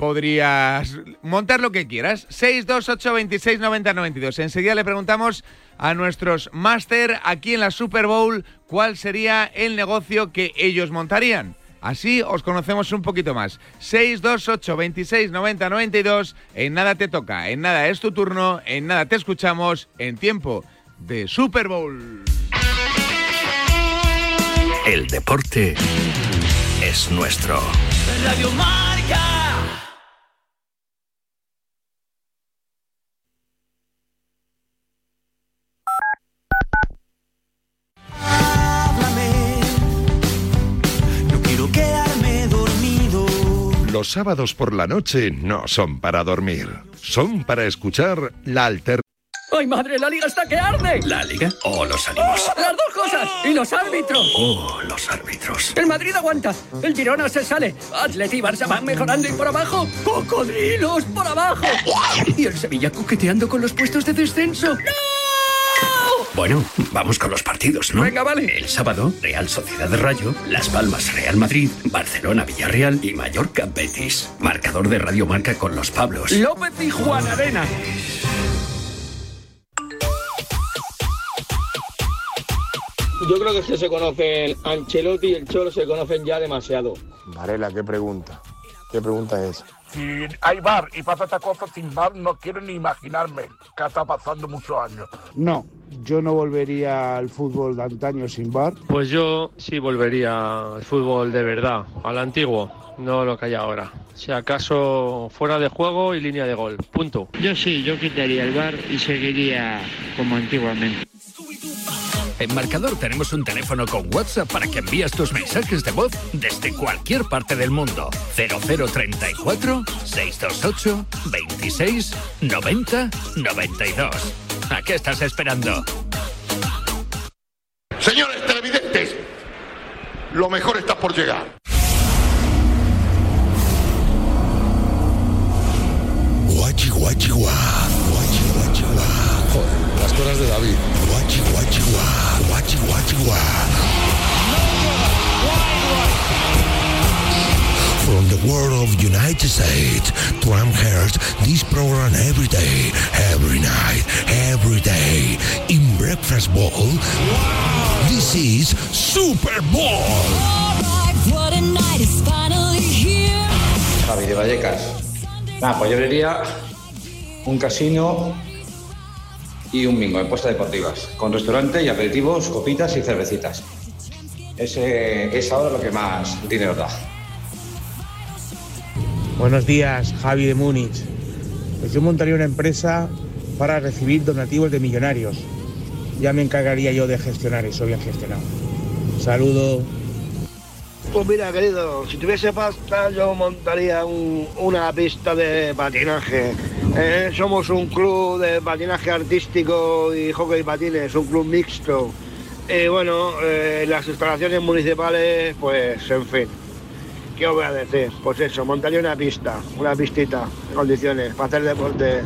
podrías montar lo que quieras. 628 26 90 92. Enseguida le preguntamos a nuestros máster aquí en la Super Bowl cuál sería el negocio que ellos montarían. Así os conocemos un poquito más. 628 26 90 92. En nada te toca, en nada es tu turno, en nada te escuchamos en tiempo de Super Bowl. El deporte es nuestro. Radio. Los sábados por la noche no son para dormir, son para escuchar la alternativa. ¡Ay, madre! ¡La liga está que arde! ¿La liga o los ánimos? ¡Las dos cosas! ¡Y los árbitros! Oh, los árbitros. El Madrid aguanta, el Girona se sale, Atleti y Barça van mejorando y por abajo, ¡cocodrilos por abajo! Y el Sevilla coqueteando con los puestos de descenso. Bueno, vamos con los partidos, ¿no? Venga, vale. El sábado, Real Sociedad de Rayo, Las Palmas Real Madrid, Barcelona Villarreal y Mallorca Betis. Marcador de Radio Marca con los Pablos. López y Juan Arena. Yo creo que se conocen Ancelotti y el Cholo se conocen ya demasiado. Varela, qué pregunta. ¿Qué pregunta es? Si hay bar y pasa esta cosa sin bar, no quiero ni imaginarme que está pasando muchos años. No, yo no volvería al fútbol de antaño sin bar. Pues yo sí volvería al fútbol de verdad, al antiguo, no lo que hay ahora. Si acaso fuera de juego y línea de gol. Punto. Yo sí, yo quitaría el bar y seguiría como antiguamente. En Marcador tenemos un teléfono con WhatsApp para que envíes tus mensajes de voz desde cualquier parte del mundo. 0034 628 26 90 92. ¿A qué estás esperando? Señores televidentes, lo mejor está por llegar. Guachi, guachi. Guachi. Cosas de David. Guachi, guachi, guá. Guachi, guachi, guá. From the world of United States to Amherst, this program every day, every night, every day. In Breakfast Bowl, this is Super Bowl. What a night is finally here. Javi de Vallecas. Nada, pues yo diría un casino y un bingo en puestas deportivas, con restaurante y aperitivos, copitas y cervecitas. Ese es ahora lo que más dinero da. Buenos días, Javi de Múnich. Pues yo montaría una empresa para recibir donativos de millonarios. Ya me encargaría yo de gestionar eso bien gestionado. Saludo. Pues mira, querido, si tuviese pasta yo montaría un- una pista de patinaje. Eh, somos un club de patinaje artístico y hockey patines, un club mixto. Y bueno, eh, las instalaciones municipales, pues en fin. ¿Qué os voy a decir? Pues eso, montaría una pista, una pistita en condiciones para hacer deporte.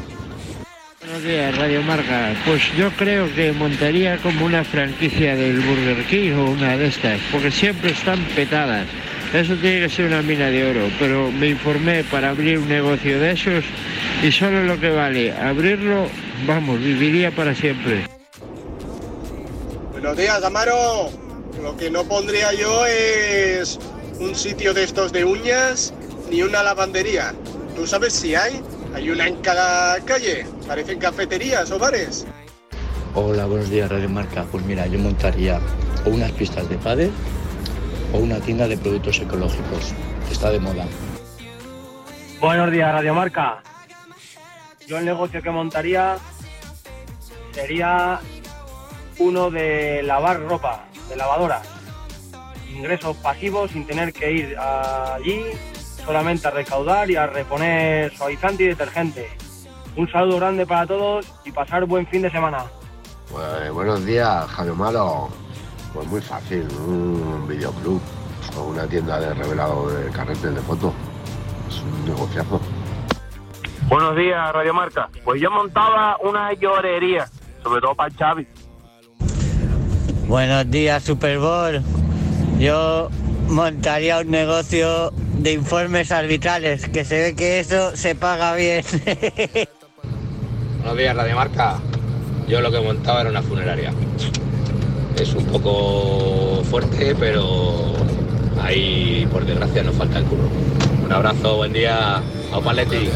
Buenos días, Radio Marca. Pues yo creo que montaría como una franquicia del Burger King o una de estas, porque siempre están petadas. Eso tiene que ser una mina de oro, pero me informé para abrir un negocio de esos y solo lo que vale abrirlo, vamos, viviría para siempre. Buenos días, Amaro. Lo que no pondría yo es un sitio de estos de uñas ni una lavandería. ¿Tú sabes si hay? Hay una en cada calle. Parecen cafeterías o bares. Hola, buenos días, Radio Marca. Pues mira, yo montaría o unas pistas de pádel o una tienda de productos ecológicos, que está de moda. Buenos días, Radio Marca. Yo el negocio que montaría sería uno de lavar ropa, de lavadora. Ingresos pasivos sin tener que ir allí solamente a recaudar y a reponer suavizante y detergente. Un saludo grande para todos y pasar buen fin de semana. Pues, buenos días, Javier Malo. Pues muy fácil, un videoclub o una tienda de revelado de carretes de fotos. Es un negociazo. Buenos días, Radio Marca. Pues yo montaba una llorería, sobre todo para el Xavi. Buenos días, Super Bowl. Yo montaría un negocio de informes arbitrales, que se ve que eso se paga bien. Buenos días, Radio Marca. Yo lo que montaba era una funeraria. Es un poco fuerte, pero ahí, por desgracia, nos falta el curro. Un abrazo, buen día. A Paletti.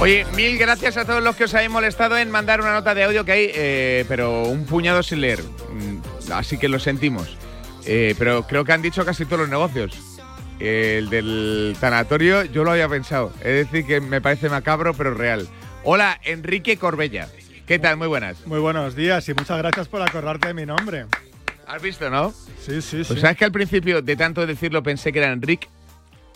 Oye, mil gracias a todos los que os habéis molestado en mandar una nota de audio que hay, eh, pero un puñado sin leer. Mm, Así que lo sentimos. Eh, pero creo que han dicho casi todos los negocios. El del tanatorio yo lo había pensado. Es decir, que me parece macabro, pero real. Hola, Enrique Corbella. ¿Qué tal? Muy buenas. Muy buenos días y muchas gracias por acordarte de mi nombre. ¿Has visto, no? Sí, sí, sí. Pues sabes que al principio de tanto decirlo pensé que era Enrique.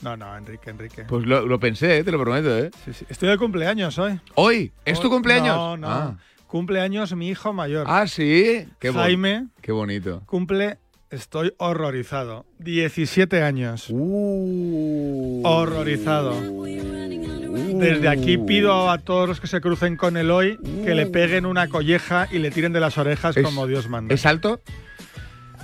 No, no, Enrique, Enrique. Pues lo, lo pensé, eh, te lo prometo, ¿eh? Sí, sí. Estoy de cumpleaños hoy. ¿Hoy? ¿Es tu cumpleaños? No, no. Ah, Cumpleaños mi hijo mayor. Ah, sí. Qué Jaime Qué bonito. cumple, estoy horrorizado. 17 años. Uh. Horrorizado. Desde aquí pido a todos los que se crucen con él hoy que le peguen una colleja y le tiren de las orejas Es- como Dios manda. ¿Es alto?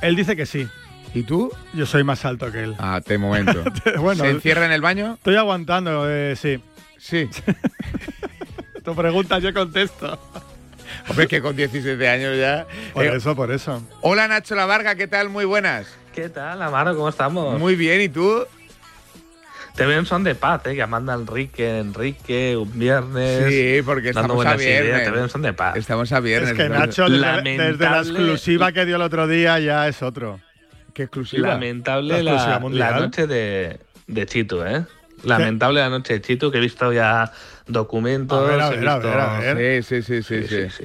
Él dice que sí. ¿Y tú? Yo soy más alto que él. Ah, te momento. Bueno, ¿Se encierra en el baño? Estoy aguantando, eh, sí. Sí. tu pregunta yo contesto. Hombre, que con 17 años ya. Por Eh, eso, por eso. Hola Nacho La Varga, ¿qué tal? Muy buenas. ¿Qué tal, Amaro? ¿Cómo estamos? Muy bien, ¿y tú? Te veo en son de paz, ¿eh? Llamando a Enrique, Enrique, un viernes. Sí, porque estamos a buenas ideas, viernes. Te veo en son de paz. Estamos a viernes. Es que. Nacho, Lamentable- desde la exclusiva que dio el otro día, ya es otro. ¿Qué exclusiva? Lamentable La exclusiva noche de, de Chitu, ¿eh? Lamentable la noche de Chitu, que he visto ya documentos. A ver, a he ver, a visto- ver, a ver. Sí, sí, sí, sí, sí. sí, sí.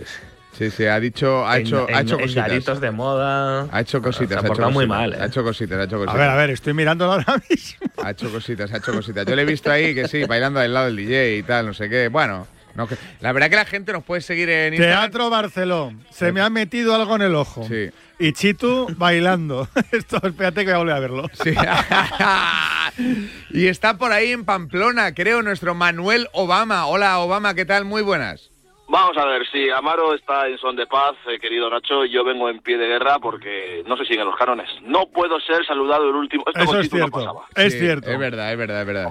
Sí, sí, ha dicho, ha En- hecho, en- ha hecho cositas. de moda. Ha hecho cositas. Se ha ha hecho portado muy cositas, mal, ¿eh? Ha hecho cositas, ha hecho cositas. A ver, a ver, estoy mirándolo ahora mismo. Ha hecho cositas, ha hecho cositas. Yo le he visto ahí que sí, bailando al lado del DJ y tal, no sé qué. Bueno, no, que- la verdad que la gente nos puede seguir en Instagram. Teatro Barcelón. Se me ha metido algo en el ojo. Sí. Y Chitu bailando. Esto, espérate que voy a volver a verlo. Sí. y está por ahí en Pamplona, creo, nuestro Manuel Obama. Hola, Obama, ¿qué tal? Muy buenas. Vamos a ver, si Amaro está en son de paz, eh, querido Nacho, yo vengo en pie de guerra porque no se siguen los cánones. No puedo ser saludado el último. Esto Eso es no cierto. pasaba. Es Sí, cierto. Es verdad, es verdad, es verdad.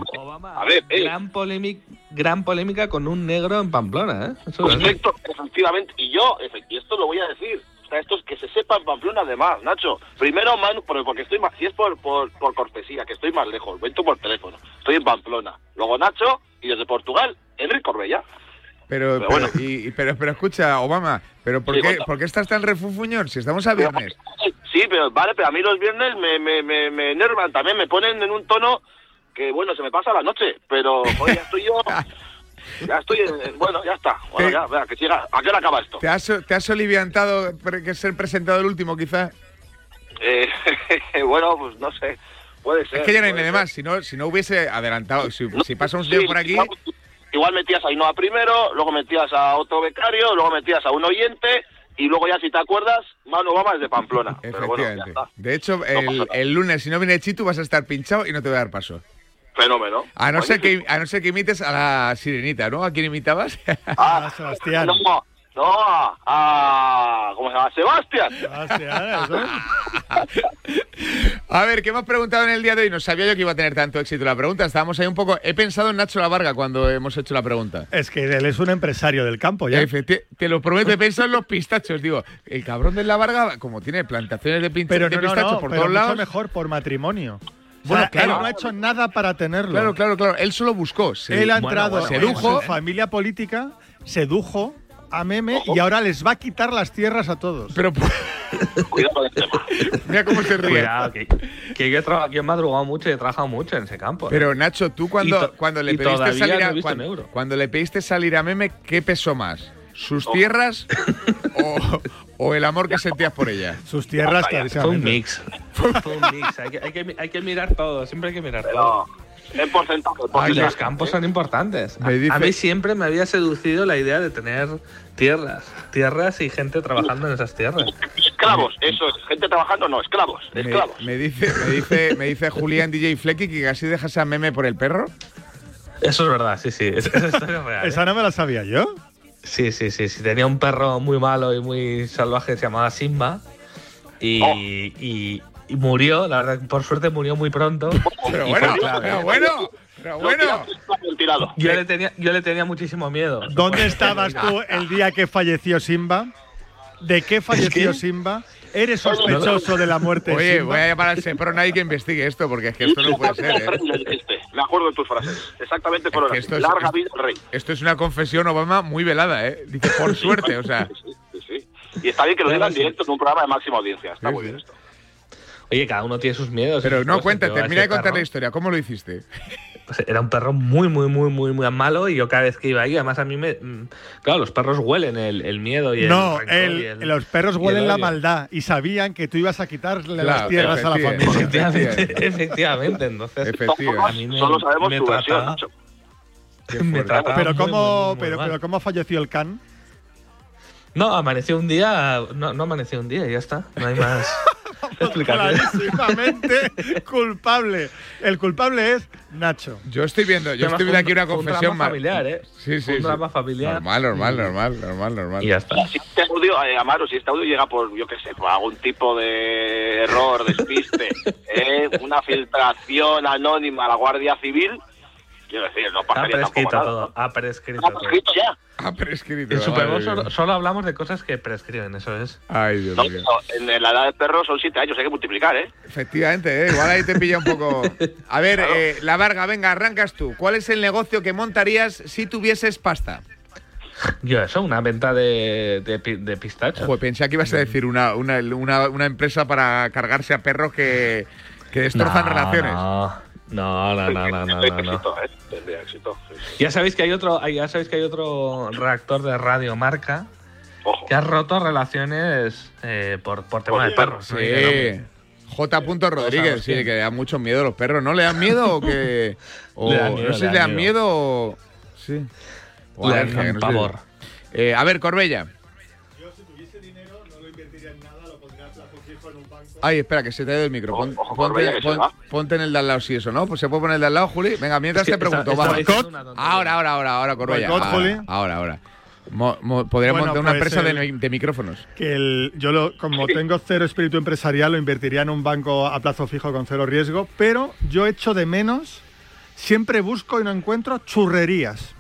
A ver, eh, Gran, polémica, gran polémica con un negro en Pamplona, ¿eh? Eso es. perfecto, efectivamente. Y yo, y esto lo voy a decir. O sea, esto es que se sepa en Pamplona además, Nacho. Primero, Manu, por- porque estoy más, si es por, por, por cortesía, que estoy más lejos, cuento por teléfono. Estoy en Pamplona. Luego Nacho, y desde Portugal, Enrique Corbella. Pero, Pero pero, bueno. y- pero, pero escucha, Obama, ¿pero por, Sí, qué. ¿por qué estás tan refufuñón si estamos a viernes? Sí, pero vale, pero a mí los viernes me, me, me, me enervan también, me ponen en un tono que, bueno, se me pasa la noche, pero joder, ya estoy yo, ya estoy, en- bueno, ya está, bueno, Sí. ya, vea, que siga, ¿a qué hora acaba esto? ¿Te has, te has oliviantado que ser presentado el último, quizá? Eh, bueno, pues no sé, puede ser. Es que ya no hay nada más. Si no, si no hubiese adelantado, si, si pasa un Sí, señor por aquí, igual metías a Ainhoa primero, luego metías a otro becario, luego metías a un oyente, y luego ya, si te acuerdas, Manu Obama es de Pamplona. Pero bueno, ya efectivamente. está, De hecho, el, el lunes, si no viene Chitu, vas a estar pinchado y no te voy a dar paso. fenómeno. A no, ser que, a no ser que imites a la sirenita, ¿no? ¿A quién imitabas? Ah, Sebastián. No, no, a, ¿cómo se llama? Sebastián. Sebastián, eso. A ver, ¿qué has preguntado en el día de hoy? No sabía yo que iba a tener tanto éxito la pregunta. Estábamos ahí un poco. He pensado en Nacho La Varga cuando hemos hecho la pregunta. Es que él es un empresario del campo ya. Efecti- te lo prometo, he pensado en los pistachos. Digo, el cabrón de La Varga, como tiene plantaciones de, Pero de no, pistachos no, por pero todos lados. mejor por matrimonio. Bueno, O sea, claro. Él no ha hecho nada para tenerlo. Claro, claro, claro. Él solo buscó. se- Él ha Bueno, entrado bueno, en sedujo. su familia política, sedujo a Meme y ahora les va a quitar las tierras a todos. Pero Cuidado con el tema. mira cómo se ríe. Cuidado, que, que yo, he traba- yo he madrugado mucho y he trabajado mucho en ese campo. ¿eh? Pero Nacho, tú cuando, cuando le pediste salir a he visto cuando, un euro. cuando le pediste salir a Meme, ¿qué pesó más? ¿Sus tierras o, o el amor que sentías por ella? Sus tierras, Fue un mix. Fue un mix. Hay que, hay, que, hay que mirar todo. Siempre hay que mirar todo. En porcentaje, porcentaje. los campos son importantes. A, Me dice- a mí siempre me había seducido la idea de tener tierras. Tierras y gente trabajando en esas tierras. Esclavos, eso es. Gente trabajando, no, esclavos. Me, Esclavos. me dice, me dice, me dice Julián DJ Flecky que casi dejas a Meme por el perro. Eso es verdad, sí, sí. Es- Esa historia es real. ¿eh? Esa no me la sabía yo. Sí, sí, sí, sí. Tenía un perro muy malo y muy salvaje, se llamaba Simba. Y, Oh. y- y murió, la verdad, por suerte murió muy pronto. Pero bueno, pero bueno, pero bueno. Yo le, tenía, yo le tenía muchísimo miedo. ¿Dónde estabas tú el día que falleció Simba? ¿De qué falleció que- Simba? ¿Eres sospechoso de la muerte de Oye, Simba? voy a llamar al Seprona y que investigue esto, porque es que esto no puede ser. ¿eh? Me acuerdo de tus frases. Exactamente fueron que así. es- Larga vida al rey. Esto es una confesión, Obama, muy velada, ¿eh? Dice, por suerte, o sea. Sí, sí. Y está bien que lo digan en directo en un programa de máxima audiencia. Está Sí, muy sí. bien esto. Oye, cada uno tiene sus miedos. Pero no, cosas. cuenta, Yo a termina de contar la historia. ¿Cómo lo hiciste? pues era un perro muy, muy, muy, muy, muy malo y yo cada vez que iba ahí, además a mí me... mm, Claro, los perros huelen el, el miedo y el No, rencor el- y el- los perros huelen la maldad y sabían que tú ibas a quitarle Claro, las tierras a la familia. Efectivamente, efectivamente, entonces Efectivamente. a mí me, Solo sabemos me trataba- trataba Pero muy, cómo, muy, muy pero, cómo falleció el can. No, amaneció un día, no, no amaneció un día y ya está, no hay más. Clarísimamente culpable. El culpable es Nacho. Yo estoy viendo, yo estoy viendo aquí un- una fue un confesión drama ma- familiar, ¿eh? Sí, sí. Un sí. drama familiar. Normal, normal, normal, normal, normal. Y ya está. Si este audio, eh, Amaro, si este audio llega por, yo qué sé, por algún tipo de error, despiste, eh, una filtración anónima a la Guardia Civil, quiero decir, no Ha pasaría tampoco prescrito nada. todo, ha prescrito ¿Ha todo. prescrito ya? Ha prescrito. En Superbowl solo, hablamos de cosas que prescriben, eso es. Ay, Dios No, mío. no, en la edad del perro son siete años, hay que multiplicar, ¿eh? Efectivamente, ¿eh? igual ahí te pilla un poco. A ver, eh, La Varga, venga, arrancas tú. ¿Cuál es el negocio que montarías si tuvieses pasta? Yo eso, una venta de, de, de pistachos. Joder, pensé que ibas a decir una, una, una, una empresa para cargarse a perros que, que destrozan No, relaciones. No, no, no, no, no, no, no, no. Éxito, ¿eh? Tendría éxito. sí, sí. Ya sabéis que hay otro, ya sabéis que hay otro reactor de radio marca que ha roto relaciones eh, por, por tema de perros. Sí. J. Rodríguez, sí, que le dan mucho miedo a los perros. ¿No le dan miedo o que.? O, Le dan miedo, no sé le si le dan miedo o. Sí. O Le dan pavor. Eh, a ver, Corbella. Ay, espera, que se te ha ido el micro. Pon- ojo, ponte, pon- en el de al lado, sí, eso, ¿no? Pues se puede poner el de al lado, Juli. Venga, mientras Es te que está- pregunto. una tontería. Ahora, ahora, ahora, ahora, Corbella. Ahora, Juli. ahora. ahora. Mo- mo- podríamos Bueno, montar una pues empresa de, el- de micrófonos. Que el- yo, lo, como tengo cero espíritu empresarial, lo invertiría en un banco a plazo fijo con cero riesgo, pero yo echo de menos, siempre busco y no encuentro churrerías.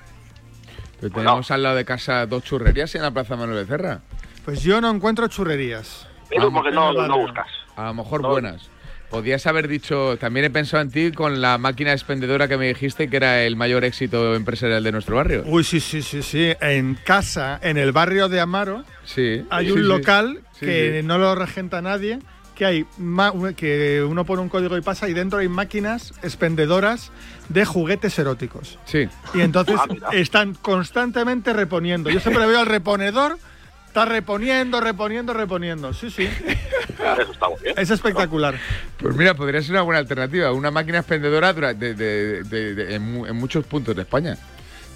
Pero tenemos al lado de casa dos churrerías en la Plaza Manuel Becerra. Pues yo no encuentro churrerías. Porque no, buscas. A lo mejor buenas. Podías haber dicho, también he pensado en ti con la máquina expendedora que me dijiste que era el mayor éxito empresarial de nuestro barrio. Uy, sí, sí, sí, sí. En casa, en el barrio de Amaro, Sí. hay sí, un sí. local Sí, que sí. no lo regenta nadie, que hay ma- que uno pone un código y pasa y dentro hay máquinas expendedoras de juguetes eróticos. Sí. Y entonces Ah, están constantemente reponiendo. Yo siempre veo al reponedor, está reponiendo, reponiendo, reponiendo. Sí, sí. Eso está muy bien. Es espectacular. Pues mira, podría ser una buena alternativa. Una máquina expendedora de- de- de- de- en, mu- en muchos puntos de España.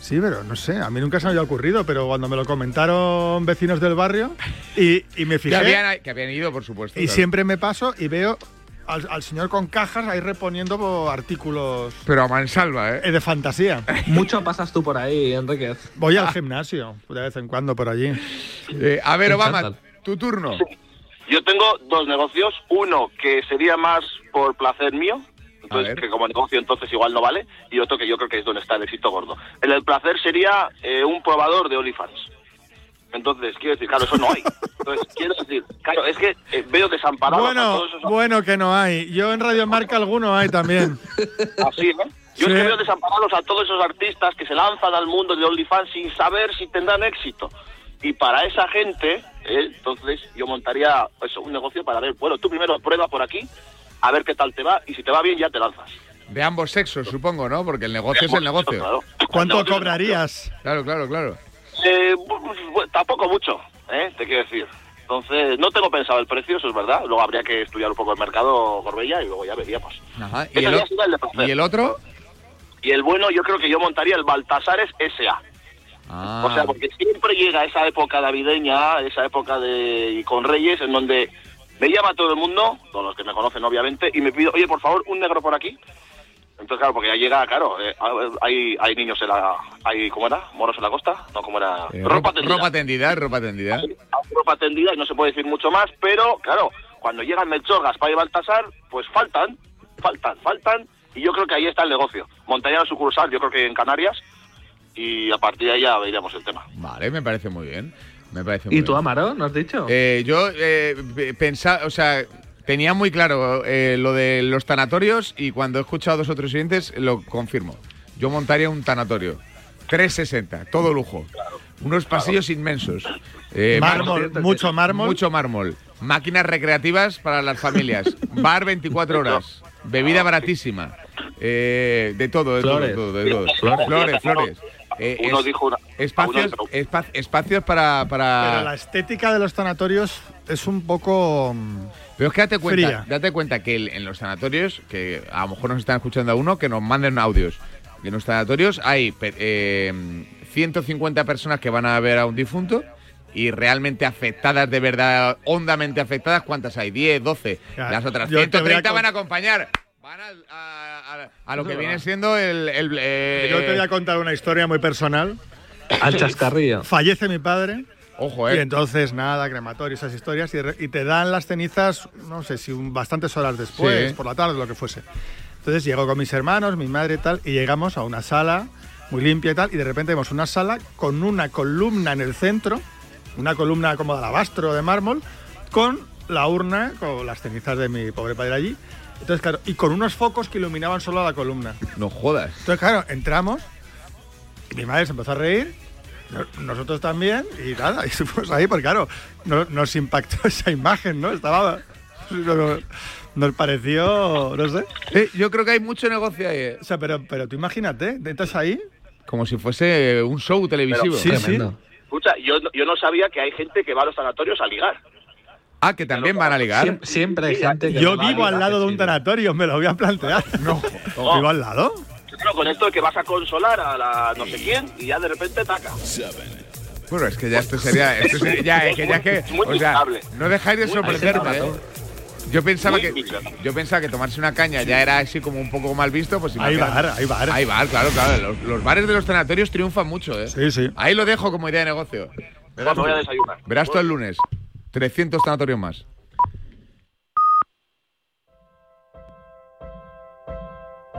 Sí, pero no sé, a mí nunca se me había ocurrido, pero cuando me lo comentaron vecinos del barrio y, y me Que fijé habían, que habían ido, por supuesto. y claro. siempre me paso y veo al, al señor con cajas ahí reponiendo po- artículos Pero a mansalva, ¿eh? eh, de fantasía. Mucho pasas tú por ahí, Enríquez. Voy al gimnasio de vez en cuando por allí. Eh, a ver, Obama, tu turno. Yo tengo dos negocios. Uno que sería más por placer mío, entonces que como negocio entonces igual no vale, y otro que yo creo que es donde está el éxito gordo. El del placer sería eh, un probador de OnlyFans. Entonces, quiero decir, claro, eso no hay. Entonces, quiero decir, claro, es que eh, veo desamparados a Bueno, todos esos bueno que no hay. Yo en Radio Marca alguno hay también. así, ¿no? Yo Sí. es que veo desamparados a todos esos artistas que se lanzan al mundo de OnlyFans sin saber si tendrán éxito. Y para esa gente, eh, entonces yo montaría eso, un negocio para ver, bueno, tú primero prueba por aquí, a ver qué tal te va, y si te va bien ya te lanzas. De ambos sexos, supongo, ¿no? Porque el negocio es el negocio. Claro. ¿Cuánto cobrarías? Claro, claro, claro. Eh, tampoco mucho, ¿eh? Te quiero decir. Entonces, no tengo pensado el precio, eso es verdad. Luego habría que estudiar un poco el mercado Corbella y luego ya veríamos. Ajá. ¿Y el, ya o- sería el de placer. ¿Y el otro? Y el bueno, yo creo que yo montaría el Baltasares SA. Ah, O sea, porque siempre llega esa época navideña, esa época de con Reyes, en donde me llama todo el mundo, todos los que me conocen obviamente, y me pido, oye, por favor, un negro por aquí. Entonces, claro, porque ya llega, claro, eh, hay, hay niños en la... Hay, ¿Cómo era? ¿Moros en la costa? No, ¿cómo era? eh, ropa ropa, tendida. ropa tendida, ropa tendida. Hay ropa tendida y no se puede decir mucho más, pero, claro, cuando llegan Melchor, Gaspar y Baltasar, pues faltan, faltan, faltan, y yo creo que ahí está el negocio. Montaña de sucursal, yo creo que en Canarias, y a partir de ahí ya veríamos el tema. Vale, me parece muy bien. Me parece muy ¿Y tú, bien. Amaro, no has dicho? Eh, yo eh, pensaba, o sea, tenía muy claro eh, lo de los tanatorios y cuando he escuchado a dos otros oyentes lo confirmo. Yo montaría un tanatorio. 360, todo lujo. Unos pasillos inmensos. Eh, Mármol, mar- mucho mármol. Mucho mármol. Máquinas recreativas para las familias. Bar 24 horas. Bebida baratísima. eh, de todo, de Flores. todo, de todo. Flores. Flores, flores. Eh, Uno es- dijo una- espacios, uno- espa- espacios para, para... Pero la estética de los sanatorios es un poco. Pero es que date cuenta, Fría. date cuenta que el- en los sanatorios, que a lo mejor nos están escuchando a uno, que nos manden audios. En los sanatorios hay eh, 150 personas que van a ver a un difunto y realmente afectadas, de verdad, hondamente afectadas, ¿cuántas hay? 10, 12. Ya, Las otras yo te voy a 130 con- van a acompañar. Van al- a, a- a lo que viene siendo el... el, eh, Yo te voy a contar una historia muy personal. Al chascarrillo. Fallece mi padre. Ojo, Y eh. entonces, nada, crematorio, esas historias. Y, y te dan las cenizas, no sé si un- bastantes horas después, Sí. por la tarde, lo que fuese. Entonces llego con mis hermanos, mi madre y tal, y llegamos a una sala muy limpia y tal. Y de repente vemos una sala con una columna en el centro, una columna como de alabastro de mármol, con la urna, con las cenizas de mi pobre padre allí. Entonces, claro, y con unos focos que iluminaban solo la columna. No jodas. Entonces, claro, entramos y mi madre se empezó a reír, nosotros también, y nada, y fuimos ahí, porque claro, no- nos impactó esa imagen, ¿no? Estaba. no- Nos pareció, no sé. Eh, yo creo que hay mucho negocio ahí. eh. O sea, pero, pero tú imagínate, entras ahí. Como si fuese un show televisivo. Sí, sí. Escucha, yo, no- yo no sabía que hay gente que va a los sanatorios a ligar. Ah, que también van a ligar. Siem- Siempre, hay gente que Yo va a vivo al ligar, lado de un tanatorio, me lo voy a plantear. No, vivo al lado. Claro, con esto de que vas a consolar a la no sé quién y ya de repente taca. Bueno, es que ya esto sería. Esto sería ya, es que ya que. Muy O sea, miserable. no dejáis de sorprenderme. miserable. ¿eh? Yo pensaba que yo pensaba que tomarse una caña ya era así como un poco mal visto, pues Hay bar, hay bar. Hay bar, claro, claro. Los, los bares de los sanatorios triunfan mucho, ¿eh? Sí, sí. Ahí lo dejo como idea de negocio. Me voy a desayunar. Verás tú el lunes. 300 sanatorios más.